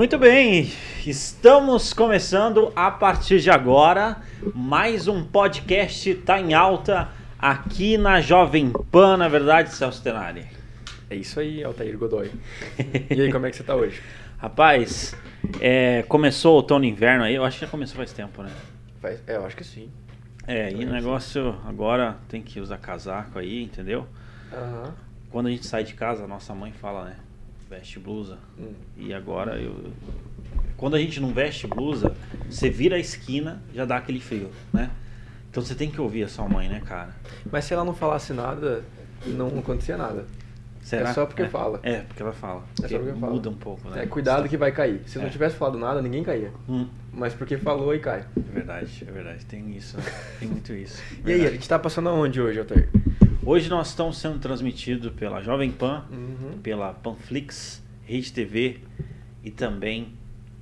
Muito bem, estamos começando a partir de agora mais um podcast tá em alta aqui na Jovem Pan, na verdade, Celso Tenari. É isso aí, Altair Godoy. E aí, como é que você tá hoje? Rapaz, é, começou o outono e inverno aí, eu acho que já começou faz tempo, né? Faz- é, eu acho que sim. É, e o negócio agora tem que usar casaco aí, entendeu? Aham. Quando a gente sai de casa, a nossa mãe fala, né? Veste blusa. Hum. E agora eu. Quando a gente não veste blusa, você vira a esquina, já dá aquele frio, né? Então você tem que ouvir a sua mãe, né, cara? Mas se ela não falasse nada, não acontecia nada. Será? É só porque fala. É, porque ela fala. É só porque fala. muda um pouco, né? É, cuidado que vai cair. Se É. não tivesse falado nada, ninguém caía. Hum, Mas porque falou e cai. é verdade, é verdade. Tem isso, né? tem muito isso. E aí, a gente tá passando aonde hoje, Altair? Hoje nós estamos sendo transmitidos pela Jovem Pan, Uhum. pela Panflix, Rede TV e também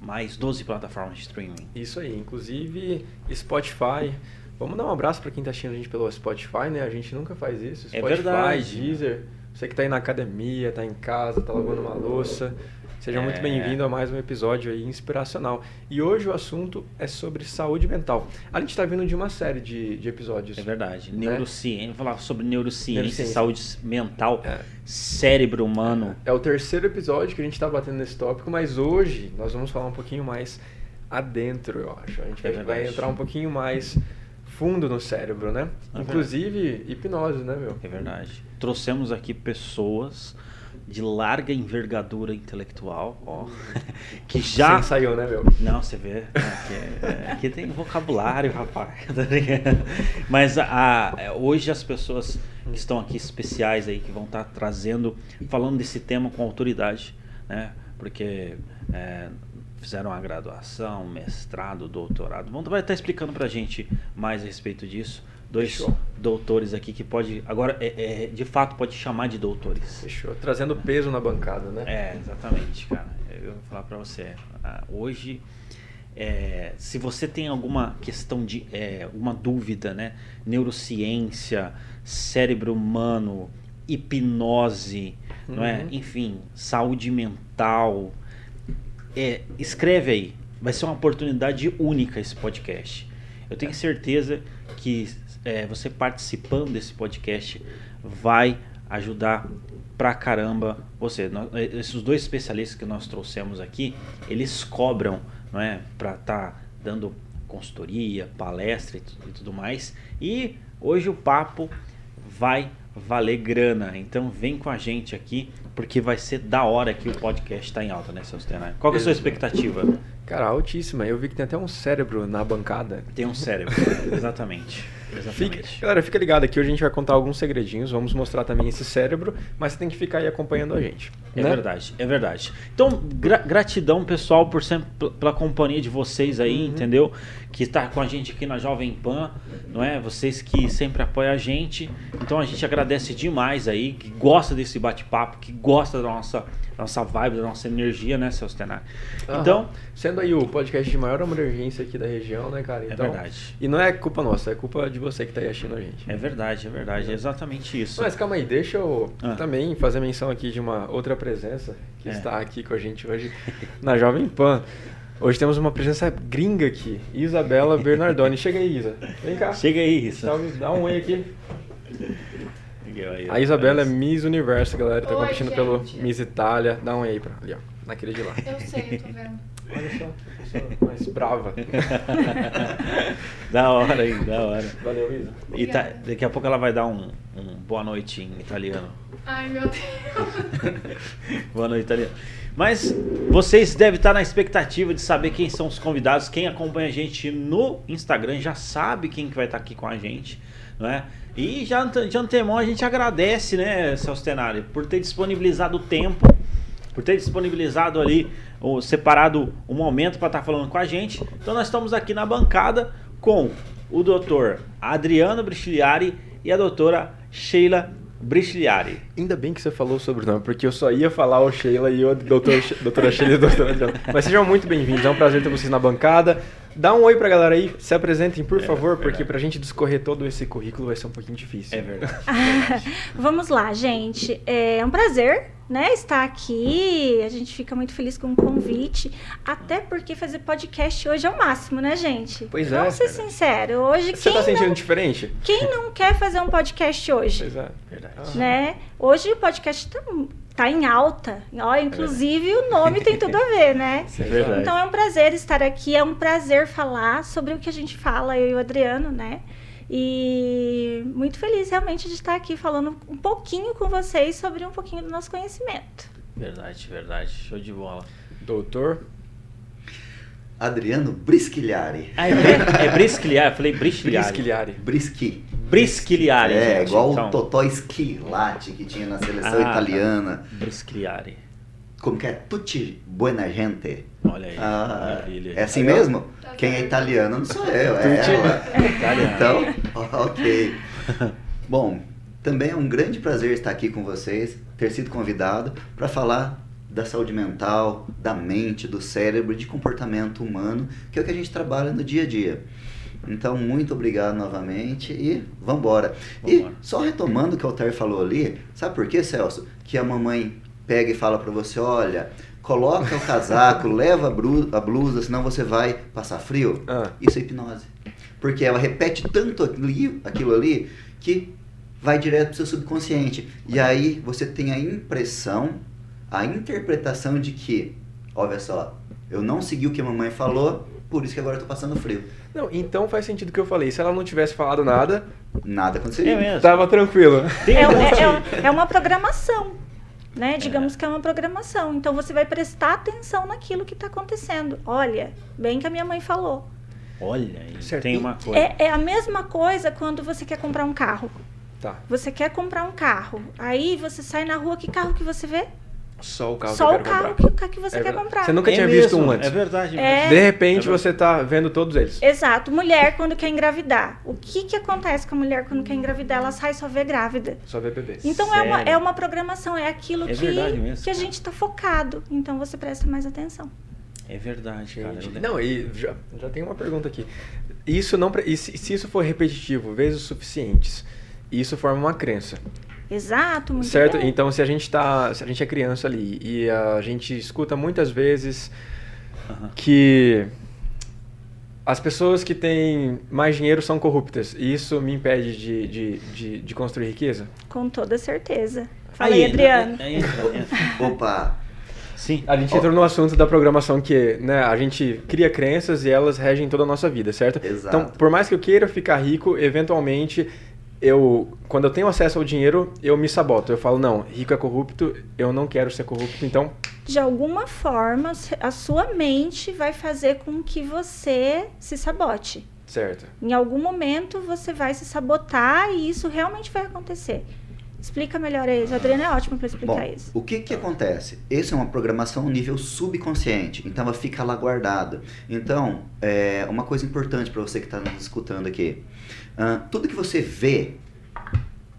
mais 12 plataformas de streaming. Isso aí, inclusive Spotify. Vamos dar um abraço pra quem tá assistindo a gente pelo Spotify, né? A gente nunca faz isso. É Spotify, verdade. Deezer. Você que tá aí na academia, tá em casa, tá lavando uma louça. Seja muito É. bem-vindo a mais um episódio aí inspiracional. E hoje o assunto é sobre saúde mental. A gente tá vindo de uma série de, de episódios. É verdade. Né? Neurociência, falar sobre neurociência, Neurociência. saúde mental, É. cérebro humano. É o terceiro episódio que a gente tá batendo nesse tópico, mas hoje nós vamos falar um pouquinho mais adentro, eu acho. A gente É vai, vai entrar um pouquinho mais fundo no cérebro, né? Inclusive hipnose, né, meu? É verdade. Trouxemos aqui pessoas de larga envergadura intelectual, ó, que já Você ensaiou, né, meu? Não, você vê. Aqui, é- aqui tem vocabulário, rapaz. tá? Mas a- a- hoje as pessoas que estão aqui especiais aí, que vão estar trazendo, falando desse tema com autoridade, né? Porque é, fizeram a graduação, mestrado, doutorado. Vão, vai estar explicando pra gente mais a respeito disso. Dois Fechou. doutores aqui que pode. Agora, é, é, de fato, pode chamar de doutores. Fechou. Trazendo peso na bancada, né? É, exatamente, cara. Eu vou falar pra você. ah, Hoje, é, se você tem alguma questão de. É, alguma dúvida, né? Neurociência, cérebro humano, hipnose, não é? Uhum. Enfim, saúde mental. É, escreve aí. Vai ser uma oportunidade única esse podcast. Eu tenho certeza que é, você participando desse podcast vai ajudar pra caramba você. Nós- esses dois especialistas que nós trouxemos aqui, eles cobram, não é, para estar dando consultoria, palestra e, e tudo mais. E hoje o papo vai valer grana. Então vem com a gente aqui, porque vai ser da hora que o podcast tá em alta, né, Stenai? Qual que é a sua expectativa? Cara, altíssima. Eu vi que tem até um cérebro na bancada. Tem um cérebro. Exatamente. Fica, Exatamente. galera, fica ligado aqui. Hoje a gente vai contar alguns segredinhos. Vamos mostrar também esse cérebro, mas você tem que ficar aí acompanhando a gente. É né? verdade, é verdade. Então, gra- gratidão, pessoal, por sempre pela- companhia de vocês aí, Uhum. entendeu? Que está com a gente aqui na Jovem Pan, não é? Vocês que sempre apoiam a gente. Então a gente agradece demais aí, que gosta desse bate-papo, que gosta da nossa, nossa vibe, da nossa energia, né, Tenari? Aham. Então, Sendo aí o podcast de maior emergência aqui da região, né, cara? É Então, verdade. E não é culpa nossa, é culpa de você que tá aí assistindo a gente. é verdade, é verdade, é exatamente isso. Mas calma aí, deixa eu Ah. também fazer menção aqui de uma outra presença que É. está aqui com a gente hoje na Jovem Pan. Hoje temos uma presença gringa aqui, Isabela Bernardoni. Chega aí, Isa. Vem cá. Chega aí. Salve, dá um oi aqui. Aí, A Isabela é parece. Miss Universo, galera. Tá Oi, competindo pelo gente. Miss Itália. Dá um aí pra ali, ó. Naquele de lá. Eu sei, eu tô vendo. Olha só, só mais brava. da hora, hein, da hora. Valeu, Isa. E tá- daqui a pouco ela vai dar um, um boa noite em italiano. Ai, meu Deus. boa noite, italiano. Mas vocês devem estar na expectativa de saber quem são os convidados. Quem acompanha a gente no Instagram já sabe quem que vai estar aqui com a gente, não é? E já de antemão a gente agradece, né, Celso Tenari, por ter disponibilizado o tempo, por ter disponibilizado ali, ou separado um momento para estar falando com a gente. Então nós estamos aqui na bancada com o doutor Adriano Brichiliari e a doutora Sheila Brichiliari. Ainda bem que você falou sobre o nome, porque eu só ia falar o Sheila e o doutor, doutora Sheila e o doutor Adriano. Mas sejam muito bem-vindos, é um prazer ter vocês na bancada. Dá um oi pra galera aí, se apresentem, por É, favor, porque verdade. pra gente discorrer todo esse currículo vai ser um pouquinho difícil. É verdade. Vamos lá, gente. É um prazer né, estar aqui. A gente fica muito feliz com o convite. Até porque fazer podcast hoje é o máximo, né, gente? Pois é, Vamos ser cara. sinceros. Hoje, Você quem, tá sentindo não, diferente? quem não quer fazer um podcast hoje? Pois é. Verdade. né? Hoje o podcast tá, tá em alta. Ó, inclusive o nome tem tudo a ver, né? Isso É verdade. Então é um prazer estar aqui, é um prazer falar sobre o que a gente fala, eu e o Adriano, né? E muito feliz realmente de estar aqui falando um pouquinho com vocês sobre um pouquinho do nosso conhecimento. Verdade, verdade. Show de bola. Doutor, Adriano Brisquigliari. Ah, é, é brisquilhar, eu falei brisquilhar. Brisquilhari. Brischi. Brisquilhar, É, gente. igual então. o Totó Schilati que tinha na seleção Ah, tá. italiana. Como que é? Tutti buona gente. Olha aí. Ah, maravilha. é assim mesmo? Quem é italiano não sou eu, é ela. Então, ok. Bom, também é um grande prazer estar aqui com vocês, ter sido convidado para falar da saúde mental, da mente, do cérebro, de comportamento humano, que é o que a gente trabalha no dia a dia. Então, muito obrigado novamente e vamos embora. E Vambora. só retomando o que o Altair falou ali, sabe por quê, Celso? Que a mamãe pega e fala para você, olha, coloca o casaco, leva a blusa, senão você vai passar frio. Ah. Isso é hipnose. Porque ela repete tanto ali, aquilo ali que vai direto pro seu subconsciente. E aí você tem a impressão, a interpretação de que, olha só, eu não segui o que a mamãe falou, por isso que agora eu tô passando frio. Não, então faz sentido o que eu falei. Se ela não tivesse falado nada, Nada aconteceria. É mesmo. tava tranquilo. É, é- é- é uma programação. Né? Digamos que é uma programação. Então você vai prestar atenção naquilo que está acontecendo. Olha, bem que a minha mãe falou. Olha Certo. tem uma coisa. É, é a mesma coisa quando você quer comprar um carro. Tá. Você quer comprar um carro. Aí você sai na rua, que carro que você vê? Só o carro Só que o eu quero carro comprar. que, você É quer verdade. comprar. Você nunca É tinha visto mesmo, um antes. É verdade. É. mesmo. De repente É verdade. você tá vendo todos eles. Exato. Mulher, quando quer engravidar. O que, que acontece com a mulher quando quer engravidar? Ela sai e só vê grávida. Só ver bebês. Então é uma, é uma programação, é aquilo É que, que a gente está focado. Então você presta mais atenção. É verdade, cara. Eu- Não, e já, já tem uma pergunta aqui. Isso não, e se, se isso for repetitivo, vezes suficientes, isso forma uma crença, Exato, muito certo? bem. Então, se a gente tá, se a gente é criança ali e a gente escuta muitas vezes que as pessoas que têm mais dinheiro são corruptas e isso me impede de, de, de, de construir riqueza? Com toda certeza. Fala aí, Aí, Adriano. aí entra. Opa! Sim. A gente entrou no assunto da programação que, né, a gente cria crenças e elas regem toda a nossa vida, certo? Exato. Então, por mais que eu queira ficar rico, eventualmente eu, quando eu tenho acesso ao dinheiro, eu me saboto. Eu falo, não, rico é corrupto, eu não quero ser corrupto, então, De alguma forma, a sua mente vai fazer com que você se sabote. certo. Em algum momento você vai se sabotar e isso realmente vai acontecer. Explica melhor isso. O Adriano é ótimo para explicar Bom, isso. o que que acontece? Essa é uma programação nível subconsciente, então ela fica lá guardada. Então, é uma coisa importante para você que está nos escutando aqui. Ah, tudo que você vê,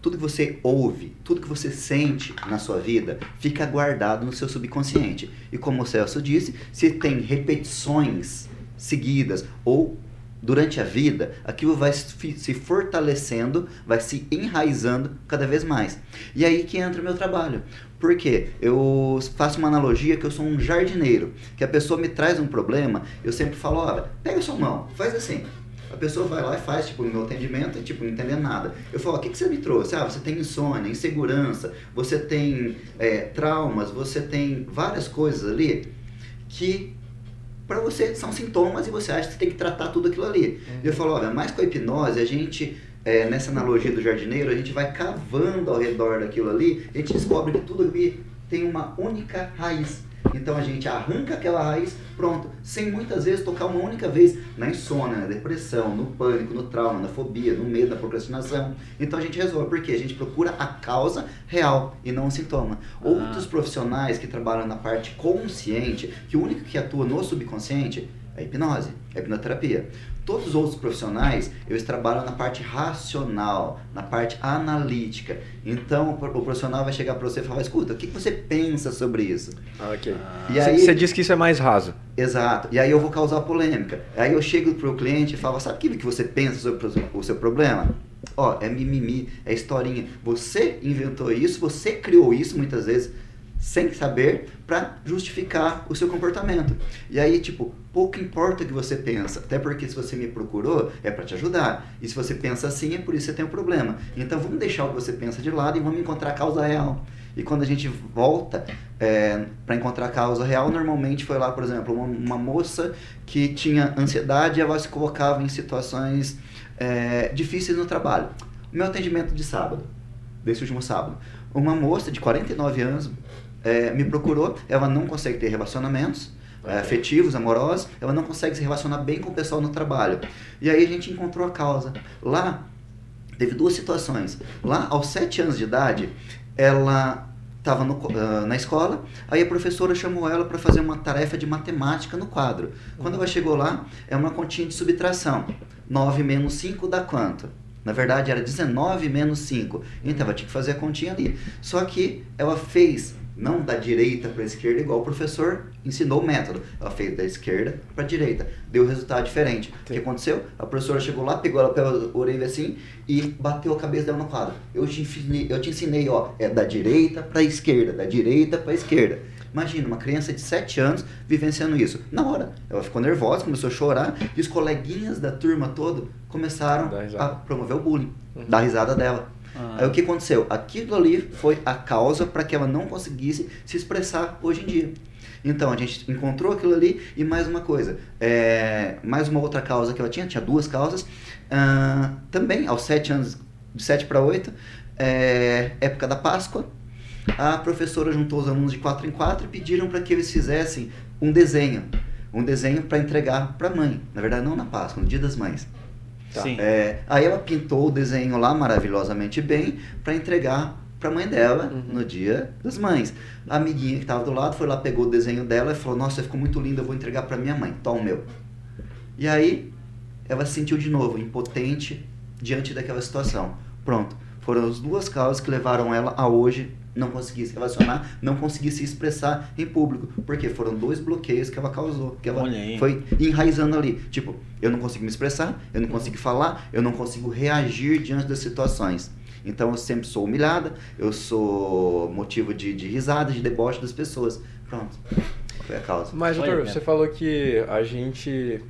tudo que você ouve, tudo que você sente na sua vida, fica guardado no seu subconsciente. E como o Celso disse, se tem repetições seguidas ou durante a vida, aquilo vai se fortalecendo, vai se enraizando cada vez mais. E aí que entra o meu trabalho. Por quê? Eu faço uma analogia que eu sou um jardineiro, que a pessoa me traz um problema, eu sempre falo, olha, pega sua mão, faz assim. A pessoa vai lá e faz, tipo, no meu atendimento, e, tipo, não entendendo nada. Eu falo, o que, que você me trouxe? Ah, você tem insônia, insegurança, você tem é, traumas, você tem várias coisas ali que para você são sintomas e você acha que você tem que tratar tudo aquilo ali. E eu falo, olha, mais com a hipnose, a gente, é, nessa analogia do jardineiro, a gente vai cavando ao redor daquilo ali, a gente descobre que tudo ali tem uma única raiz. Então a gente arranca aquela raiz, pronto, sem muitas vezes tocar uma única vez na insônia, na depressão, no pânico, no trauma, na fobia, no medo, na procrastinação. Então a gente resolve, porque a gente procura a causa real e não o sintoma. Outros profissionais que trabalham na parte consciente, que o único que atua no subconsciente é a hipnose, é a hipnoterapia. Todos os outros profissionais, eles trabalham na parte racional, na parte analítica. Então, o o profissional vai chegar para você e falar, escuta, o que você pensa sobre isso? Ah, ok. E Você aí- você diz que isso é mais raso. Exato. E aí eu vou causar polêmica. Aí eu chego pro cliente e falo, sabe o que que você pensa sobre o seu- o seu problema? Ó, é mimimi, é historinha. Você inventou isso, você criou isso muitas vezes. Sem saber para justificar o seu comportamento. E aí, tipo, pouco importa o que você pensa, até porque se você me procurou é para te ajudar. E se você pensa assim, é por isso que você tem um problema. Então vamos deixar o que você pensa de lado e vamos encontrar a causa real. E quando a gente volta é, para encontrar a causa real, normalmente foi lá, por exemplo, uma, uma moça que tinha ansiedade e ela se colocava em situações é, difíceis no trabalho. Meu atendimento de sábado, desse último sábado, uma moça de 49 anos é, me procurou, ela não consegue ter relacionamentos, é, afetivos, amorosos, ela não consegue se relacionar bem com o pessoal no trabalho. E aí a gente encontrou a causa. Lá, teve duas situações. Lá, aos sete anos de idade, ela estava uh, na escola, aí a professora chamou ela para fazer uma tarefa de matemática no quadro. Quando ela chegou lá, é uma continha de subtração. 9 menos 5 dá quanto? Na verdade, era 19 menos 5. Então, ela tinha que fazer a continha ali. Só que ela fez não da direita para a esquerda, igual o professor ensinou o método. Ela fez da esquerda para a direita. Deu resultado diferente. Sim. O que aconteceu? A professora chegou lá, pegou ela pela orelha assim e bateu a cabeça dela no quadro. Eu te ensinei, eu te ensinei ó, é da direita para a esquerda, da direita para a esquerda. Imagina, uma criança de 7 anos vivenciando isso. Na hora, ela ficou nervosa, começou a chorar, e os coleguinhas da turma toda começaram a promover o bullying, uhum. dar risada dela. Ah. Aí o que aconteceu? Aquilo ali foi a causa para que ela não conseguisse se expressar hoje em dia. Então a gente encontrou aquilo ali e mais uma coisa, é, mais uma outra causa que ela tinha, tinha duas causas. Uh, também aos sete anos, de 7 para 8, é, época da Páscoa, a professora juntou os alunos de 4 em 4 e pediram para que eles fizessem um desenho. Um desenho para entregar para a mãe. Na verdade, não na Páscoa, no Dia das Mães. Tá. É, aí ela pintou o desenho lá maravilhosamente bem para entregar para a mãe dela uhum. no dia das mães. A amiguinha que estava do lado foi lá, pegou o desenho dela e falou: Nossa, ficou muito lindo, eu vou entregar para minha mãe. Toma o meu. E aí ela se sentiu de novo impotente diante daquela situação. Pronto. Foram as duas causas que levaram ela a hoje não conseguir se relacionar, não conseguir se expressar em público. Porque foram dois bloqueios que ela causou, que ela foi enraizando ali. Tipo, eu não consigo me expressar, eu não consigo falar, eu não consigo reagir diante das situações. Então eu sempre sou humilhada, eu sou motivo de, de risada, de deboche das pessoas. Pronto. Foi a causa. Mas, doutor, você falou que a gente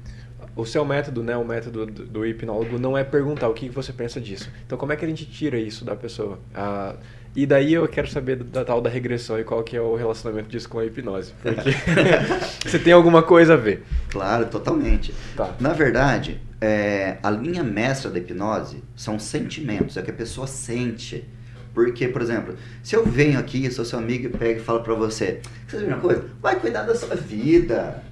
o seu método, né, o método do, do hipnólogo não é perguntar o que você pensa disso. Então, como é que a gente tira isso da pessoa? Ah, e daí eu quero saber da, tal da regressão e qual que é o relacionamento disso com a hipnose. Porque você tem alguma coisa a ver. Claro, totalmente. Tá. Na verdade, é, a linha mestra da hipnose são sentimentos, é o que a pessoa sente. Porque, por exemplo, se eu venho aqui, sou seu amigo e pego e falo pra você, você sabe uma coisa? Vai cuidar da sua vida.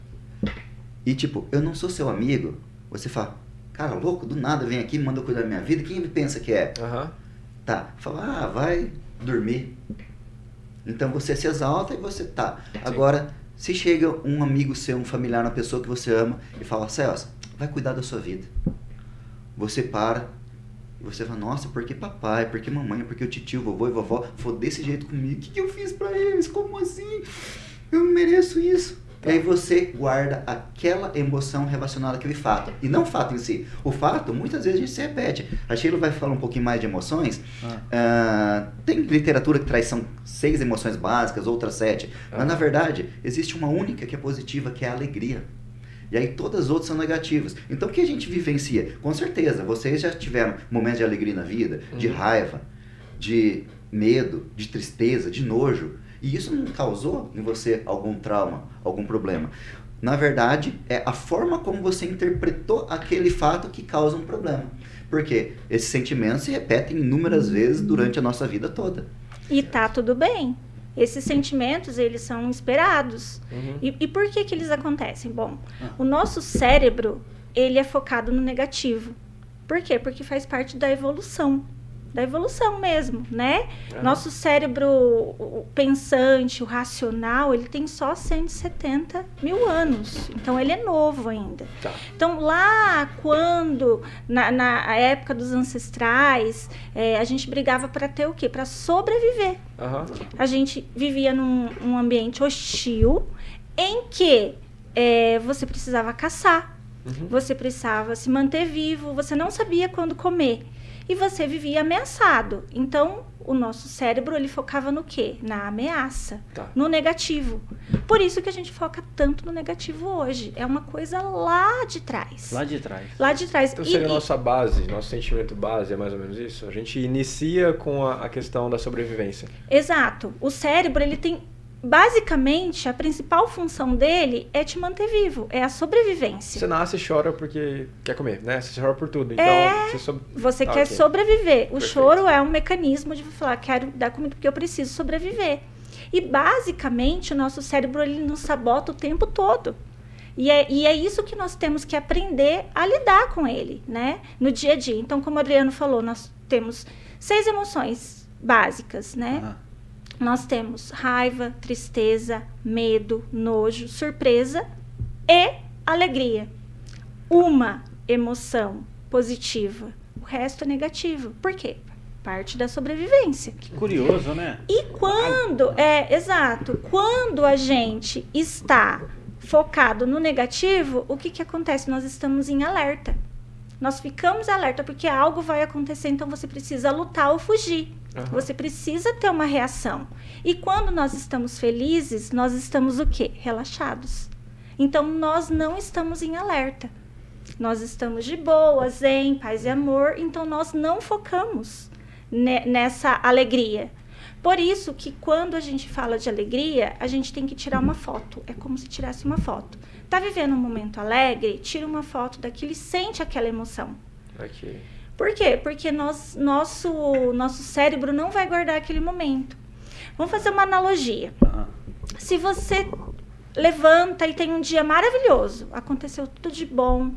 E tipo, eu não sou seu amigo. Você fala, cara, louco, do nada vem aqui e manda cuidar da minha vida. Quem ele pensa que é? Uhum. Tá. Fala, ah, vai dormir. Então você se exalta e você tá. Sim. Agora, se chega um amigo seu, um familiar, uma pessoa que você ama e fala, Celso, vai cuidar da sua vida. Você para e você fala, nossa, por que papai, por que mamãe, por que o tio, vovô e vovó foi desse jeito comigo? O que, que eu fiz para eles? Como assim? Eu não mereço isso. E aí você guarda aquela emoção relacionada àquele fato. E não o fato em si. O fato, muitas vezes a gente se repete. A Sheila vai falar um pouquinho mais de emoções. Ah. Uh, tem literatura que traz são seis emoções básicas, outras sete. Ah. Mas na verdade, existe uma única que é positiva, que é a alegria. E aí todas as outras são negativas. Então o que a gente vivencia? Com certeza, vocês já tiveram momentos de alegria na vida, uhum. de raiva, de medo, de tristeza, de nojo. E isso não causou em você algum trauma, algum problema. Na verdade, é a forma como você interpretou aquele fato que causa um problema. Porque esses sentimentos se repetem inúmeras vezes durante a nossa vida toda. E tá tudo bem. Esses sentimentos, eles são esperados. Uhum. E, e, por que que eles acontecem? Bom, ah. o nosso cérebro, ele é focado no negativo. Por quê? Porque faz parte da evolução da evolução mesmo, né? Uhum. Nosso cérebro pensante, o racional, ele tem só 170 mil anos. Então, ele é novo ainda. Tá. Então, lá quando, na, na época dos ancestrais, é, a gente brigava para ter o quê? Para sobreviver. Uhum. A gente vivia num um ambiente hostil em que é, você precisava caçar, uhum. você precisava se manter vivo, você não sabia quando comer. E você vivia ameaçado. Então, o nosso cérebro ele focava no quê? Na ameaça, Tá. no negativo. Por isso que a gente foca tanto no negativo hoje. É uma coisa lá de trás. Lá de trás. Lá de trás. Então E- seria a e- nossa base, nosso sentimento base, é mais ou menos isso? A gente inicia com a, a questão da sobrevivência. Exato. O cérebro, ele tem. Basicamente, a principal função dele é te manter vivo, é a sobrevivência. Você nasce e chora porque quer comer, né? Você chora por tudo. Então, É, você sob- Você Tá, quer ok. sobreviver. O Perfeito. choro é um mecanismo de falar, quero dar comida porque eu preciso sobreviver. E basicamente o nosso cérebro ele nos sabota o tempo todo. E é, e é isso que nós temos que aprender a lidar com ele, né? No dia a dia. Então, como o Adriano falou, nós temos seis emoções básicas, né? Ah, Nós temos raiva, tristeza, medo, nojo, surpresa e alegria. Uma emoção positiva, o resto é negativo. Por quê? Parte da sobrevivência. que curioso, né? E quando, é, exato, quando a gente está focado no negativo, o que, que acontece? Nós estamos em alerta. Nós ficamos alerta porque algo vai acontecer, então você precisa lutar ou fugir. Aham. Você precisa ter uma reação. E quando nós estamos felizes, nós estamos o quê? Relaxados. Então nós não estamos em alerta. Nós estamos de boa, zen, paz e amor, então nós não focamos ne- nessa alegria. Por isso que quando a gente fala de alegria, a gente tem que tirar uma foto. É como se tirasse uma foto. Tá vivendo um momento alegre? Tira uma foto daquilo e sente aquela emoção. Aqui. Por quê? Porque nós, nosso, nosso cérebro não vai guardar aquele momento. Vamos fazer uma analogia. Se você levanta e tem um dia maravilhoso, aconteceu tudo de bom,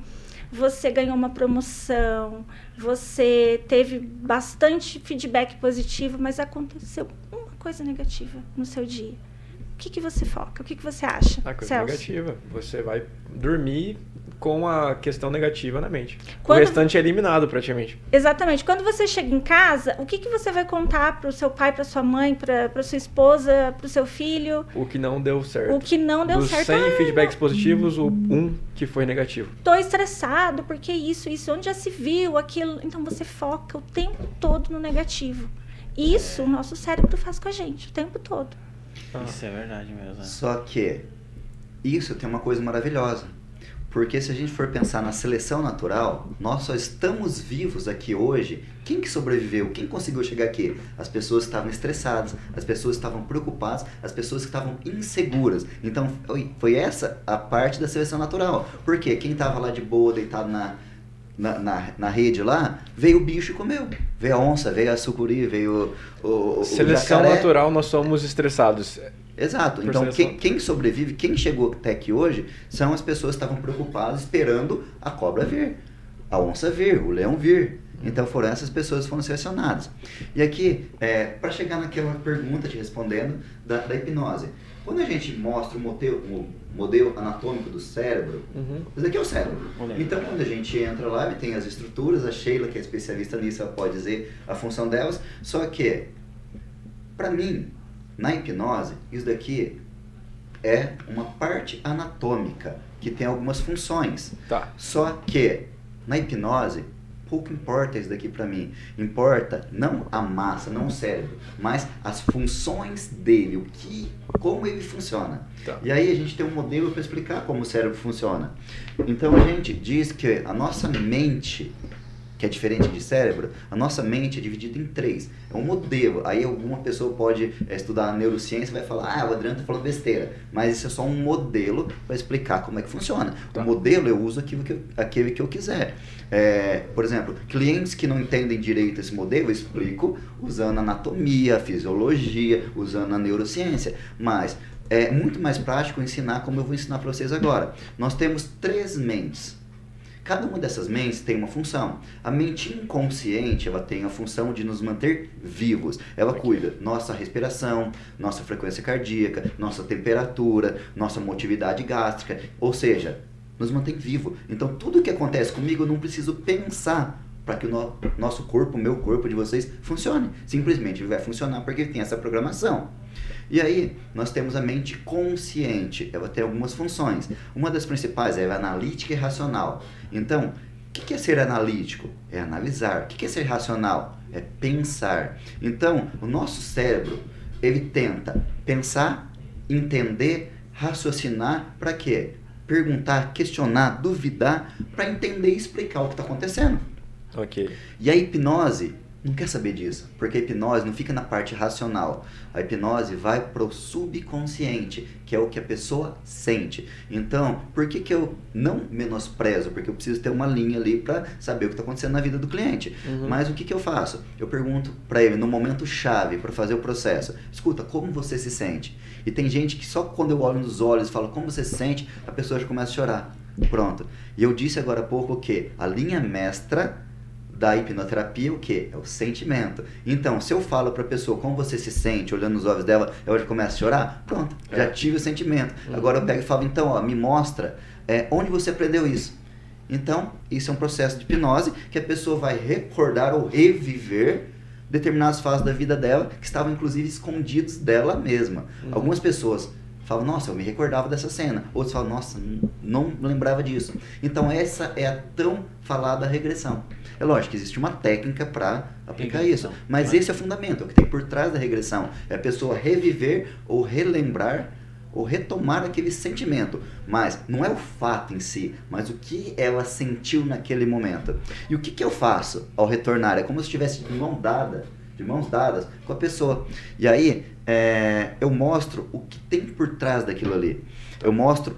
você ganhou uma promoção, você teve bastante feedback positivo, mas aconteceu uma coisa negativa no seu dia. O que, que você foca? O que, que você acha? A coisa Celso? negativa. Você vai dormir com a questão negativa na mente. Quando- O restante é eliminado praticamente. Exatamente. Quando você chega em casa, o que, que você vai contar para o seu pai, para sua mãe, para sua esposa, para o seu filho? O que não deu certo. O que não deu Dos certo. 100 Ah, feedbacks positivos, o um que foi negativo. tô estressado, porque isso, isso, onde já se viu, aquilo. Então você foca o tempo todo no negativo. Isso o nosso cérebro faz com a gente o tempo todo. Ah. Isso é verdade mesmo. né? Só que isso tem uma coisa maravilhosa. Porque se a gente for pensar na seleção natural, nós só estamos vivos aqui hoje. Quem que sobreviveu? Quem conseguiu chegar aqui? As pessoas estavam estressadas, as pessoas estavam preocupadas, as pessoas que estavam inseguras. Então foi, foi essa a parte da seleção natural. Porque quem estava lá de boa, deitado na, na, na, na rede lá, veio o bicho e comeu. Veio a onça, veio a sucuri, veio o, o, o Seleção jacaré. natural, nós somos estressados. Exato. Então, quem, quem sobrevive, quem chegou até aqui hoje, são as pessoas que estavam preocupadas esperando a cobra vir, a onça vir, o leão vir. Então, foram essas pessoas que foram selecionadas. E aqui, para chegar naquela pergunta te respondendo da, da hipnose. Quando a gente mostra o modelo, o modelo anatômico do cérebro, Uhum. isso aqui é o cérebro. Então, quando a gente entra lá, tem as estruturas, a Sheila, que é especialista nisso, ela pode dizer a função delas. Só que, para mim, na hipnose, isso daqui é uma parte anatômica que tem algumas funções. Tá. Só que na hipnose, pouco importa isso daqui para mim. Importa não a massa, não o cérebro, mas as funções dele, o que, como ele funciona. Tá. E aí a gente tem um modelo para explicar como o cérebro funciona. Então a gente diz que a nossa mente, que é diferente de cérebro, a nossa mente é dividida em três. É um modelo. Aí alguma pessoa pode eh, estudar a neurociência e vai falar, ah, o Adriano tá falando besteira. Mas isso é só um modelo para explicar como é que funciona. Tá. O modelo eu uso aquilo que eu, aquele que eu quiser. É, por exemplo, clientes que não entendem direito esse modelo, eu explico usando anatomia, fisiologia, usando a neurociência. Mas é muito mais prático ensinar como eu vou ensinar para vocês agora. Nós temos três mentes. Cada uma dessas mentes tem uma função. A mente inconsciente, ela tem a função de nos manter vivos. Ela cuida nossa respiração, nossa frequência cardíaca, nossa temperatura, nossa motilidade gástrica, ou seja, nos mantém vivo. Então, tudo que acontece comigo, eu não preciso pensar para que o no- nosso corpo, o meu corpo de vocês, funcione. Simplesmente ele vai funcionar porque tem essa programação. E aí, nós temos a mente consciente. Ela tem algumas funções. Uma das principais é a analítica e racional. Então, O que é ser analítico? É analisar. O que que é ser racional? É pensar. Então, o nosso cérebro, ele tenta pensar, entender, raciocinar, para quê? Perguntar, questionar, duvidar, para entender e explicar o que está acontecendo. Ok. E a hipnose não quer saber disso, porque a hipnose não fica na parte racional. A hipnose vai pro subconsciente, que é o que a pessoa sente. Então, por que, que eu não menosprezo? Porque eu preciso ter uma linha ali para saber o que está acontecendo na vida do cliente. Uhum. Mas o que, que eu faço? Eu pergunto para ele no momento chave para fazer o processo: escuta, como você se sente? E tem gente que só quando eu olho nos olhos e falo como você se sente, a pessoa já começa a chorar. Pronto. E eu disse agora há pouco que a linha mestra da hipnoterapia o que? É o sentimento. Então, se eu falo para a pessoa como você se sente, olhando nos olhos dela, ela já começa a chorar, pronto, já É. tive o sentimento. Agora eu pego e falo, então, ó, me mostra é, onde você aprendeu isso. Então, isso é um processo de hipnose que a pessoa vai recordar ou reviver determinadas fases da vida dela que estavam inclusive escondidos dela mesma. Algumas pessoas falam, nossa, eu me recordava dessa cena. Outros falam, nossa, não lembrava disso. Então, essa é a tão falada regressão. É lógico que existe uma técnica para aplicar Regressão, isso, mas né? esse é o fundamento, é o que tem por trás da regressão. É a pessoa reviver ou relembrar ou retomar aquele sentimento. Mas não é o fato em si, mas o que ela sentiu naquele momento. E o que, que eu faço ao retornar? É como se estivesse de mão dada, de mãos dadas com a pessoa. E aí é, eu mostro o que tem por trás daquilo ali. Eu mostro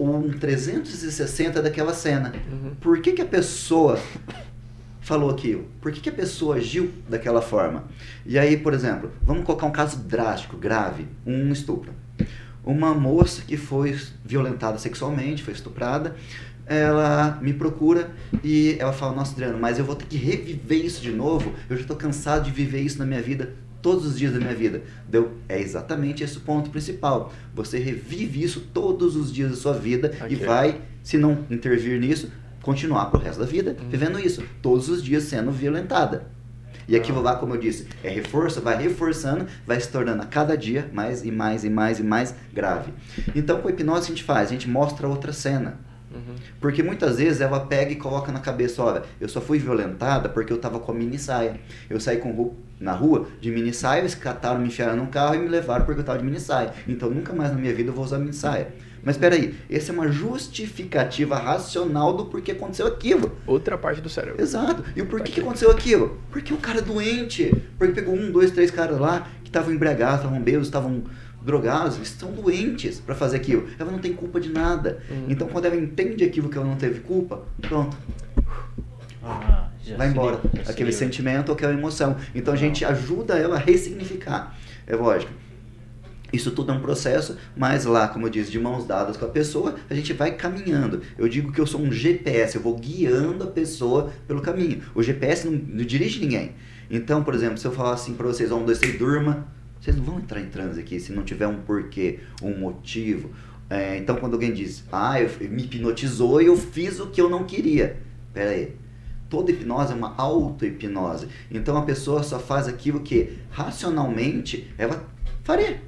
um 360 daquela cena. Uhum. Por que, que a pessoa falou aquilo? Por que, que a pessoa agiu daquela forma? E aí, por exemplo, vamos colocar um caso drástico, grave, um estupro. Uma moça que foi violentada sexualmente, foi estuprada, ela me procura e ela fala, nossa Adriano, mas eu vou ter que reviver isso de novo, eu já estou cansado de viver isso na minha vida, todos os dias da minha vida. Deu, é exatamente esse o ponto principal. Você revive isso todos os dias da sua vida e Ok. vai, se não intervir nisso, continuar pro resto da vida Uhum. vivendo isso, todos os dias sendo violentada. E aquilo Ah. lá, como eu disse, é reforço, vai reforçando, vai se tornando a cada dia mais e mais e mais e mais grave. Então, com a hipnose, a gente faz, a gente mostra outra cena. Uhum. Porque muitas vezes ela pega e coloca na cabeça, olha, eu só fui violentada porque eu tava com a mini saia. Eu saí com ru- na rua de mini saia, eles cataram, me enfiaram num carro e me levaram porque eu tava de mini saia. Então nunca mais na minha vida eu vou usar mini saia. Mas espera aí, essa é uma justificativa racional do porquê aconteceu aquilo. Outra parte do cérebro. Exato. E o porquê que aconteceu aquilo? Porque o cara é doente. Porque pegou um, dois, três caras lá que estavam embriagados, estavam bêbados, estavam drogados, eles estão doentes para fazer aquilo. Ela não tem culpa de nada. Uhum. Então quando ela entende aquilo que ela não teve culpa, pronto, Ah, já vai embora. Aquele sentimento, aquela emoção. Então a gente ajuda ela a ressignificar. É lógico. Isso tudo é um processo, mas lá, como eu disse, de mãos dadas com a pessoa, a gente vai caminhando. Eu digo que eu sou um GPS, eu vou guiando a pessoa pelo caminho. O GPS não, não dirige ninguém. Então, por exemplo, se eu falar assim pra vocês, ó, um, dois, três, durma, vocês não vão entrar em transe aqui se não tiver um porquê, um motivo. É, então, quando alguém diz, ah, eu, me hipnotizou e eu fiz o que eu não queria. Pera aí. Toda hipnose é uma auto-hipnose. Então a pessoa só faz aquilo que racionalmente ela faria.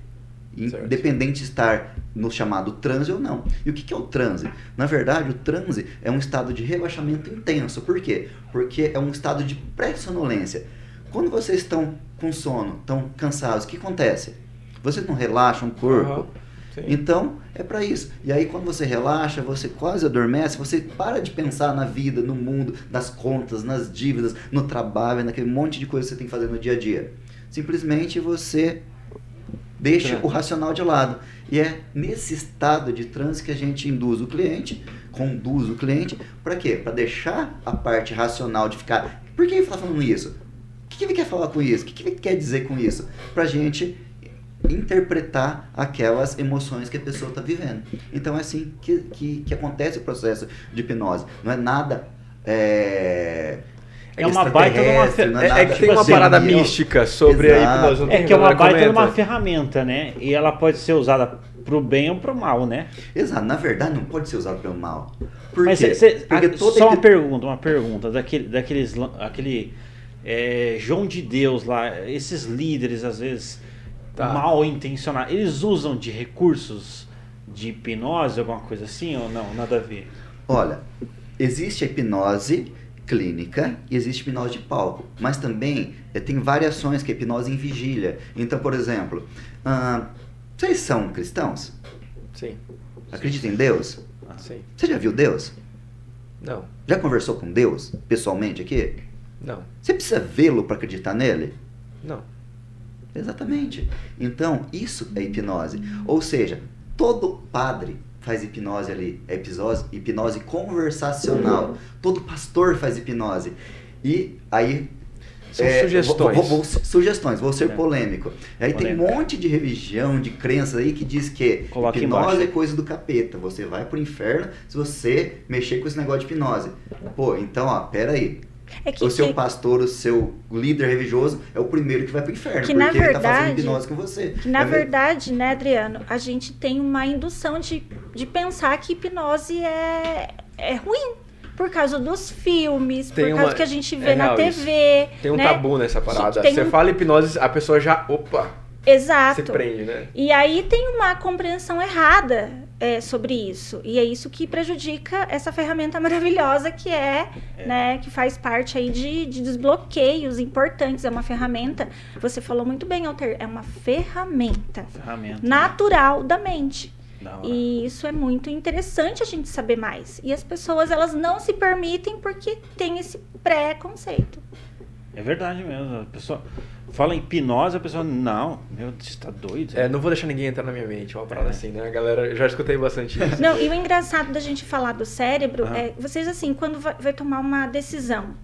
Certo. Independente de estar no chamado transe ou não. E o que que é o transe? Na verdade, o transe é um estado de relaxamento intenso. Por quê? Porque é um estado de pré-sonolência. Quando vocês estão com sono, estão cansados, o que acontece? Vocês não relaxam o corpo. Sim. Então, é para isso. E aí, quando você relaxa, você quase adormece, você para de pensar na vida, no mundo, nas contas, nas dívidas, no trabalho, naquele monte de coisa que você tem que fazer no dia a dia. Simplesmente você deixa o racional de lado. E é nesse estado de transe que a gente induz o cliente, conduz o cliente, para quê? Para deixar a parte racional de ficar. Por que ele está falando isso? O que ele quer falar com isso? O que ele quer dizer com isso? Para a gente interpretar aquelas emoções que a pessoa está vivendo. Então é assim que, que, que acontece o processo de hipnose. Não é nada. É, É uma baita de uma É, é que tem uma assim, parada eu- mística sobre a hipnose. É que é uma baita de uma ferramenta, né? E ela pode ser usada pro bem ou pro mal, né? Exato, na verdade não pode ser usado pelo mal. Por Mas quê? cê- cê- Porque a- toda só uma pergunta, uma pergunta daquele, daqueles, aquele é, João de Deus lá, esses líderes às vezes Tá. mal intencionados, eles usam de recursos de hipnose, alguma coisa assim ou não? Nada a ver. Olha, existe a hipnose clínica e existe hipnose de palco, mas também eh, tem variações que é hipnose em vigília. Então, por exemplo, ah, vocês são cristãos? Sim. Acreditam em Deus? Sim. Você já viu Deus? Não. Já conversou com Deus pessoalmente aqui? Não. Você precisa vê-lo para acreditar nele? Não. Exatamente. Então, isso é hipnose. Ou seja, todo padre faz hipnose ali. É hipnose, hipnose conversacional. Todo pastor faz hipnose. E aí. São é, sugestões. Vou, vou- vou- sugestões, vou ser É. polêmico. Aí tem um monte de religião, de crenças aí que diz que Coloca hipnose embaixo. é coisa do capeta. Você vai pro inferno se você mexer com esse negócio de hipnose. Pô, então, ó, pera aí. É que, O seu que- pastor, o seu líder religioso é o primeiro que vai pro inferno. Que, porque na ele tá fazendo verdade- hipnose com você. que, na É ver- verdade, né, Adriano, a gente tem uma indução de, de pensar que hipnose é, é ruim. Por causa dos filmes, Tem por causa uma- que a gente vê é na real TV. Tem um né? tabu nessa parada. Você um- fala hipnose, a pessoa já. Opa! Exato. Se prende, né? E aí tem uma compreensão errada é, sobre isso. E é isso que prejudica essa ferramenta maravilhosa que é, né, que faz parte aí de, de desbloqueios importantes. É uma ferramenta, você falou muito bem, Alter, é uma ferramenta Ferramenta. natural da mente. Da hora. E isso é muito interessante a gente saber mais. E as pessoas, elas não se permitem porque tem esse preconceito. É verdade mesmo. A pessoa fala em hipnose, a pessoa, não, meu, você tá doido? É, não vou deixar ninguém entrar na minha mente, uma parada É. assim, né? A galera, eu já escutei bastante isso. Não, e o engraçado da gente falar do cérebro Aham. é vocês assim, quando vai, vai tomar uma decisão,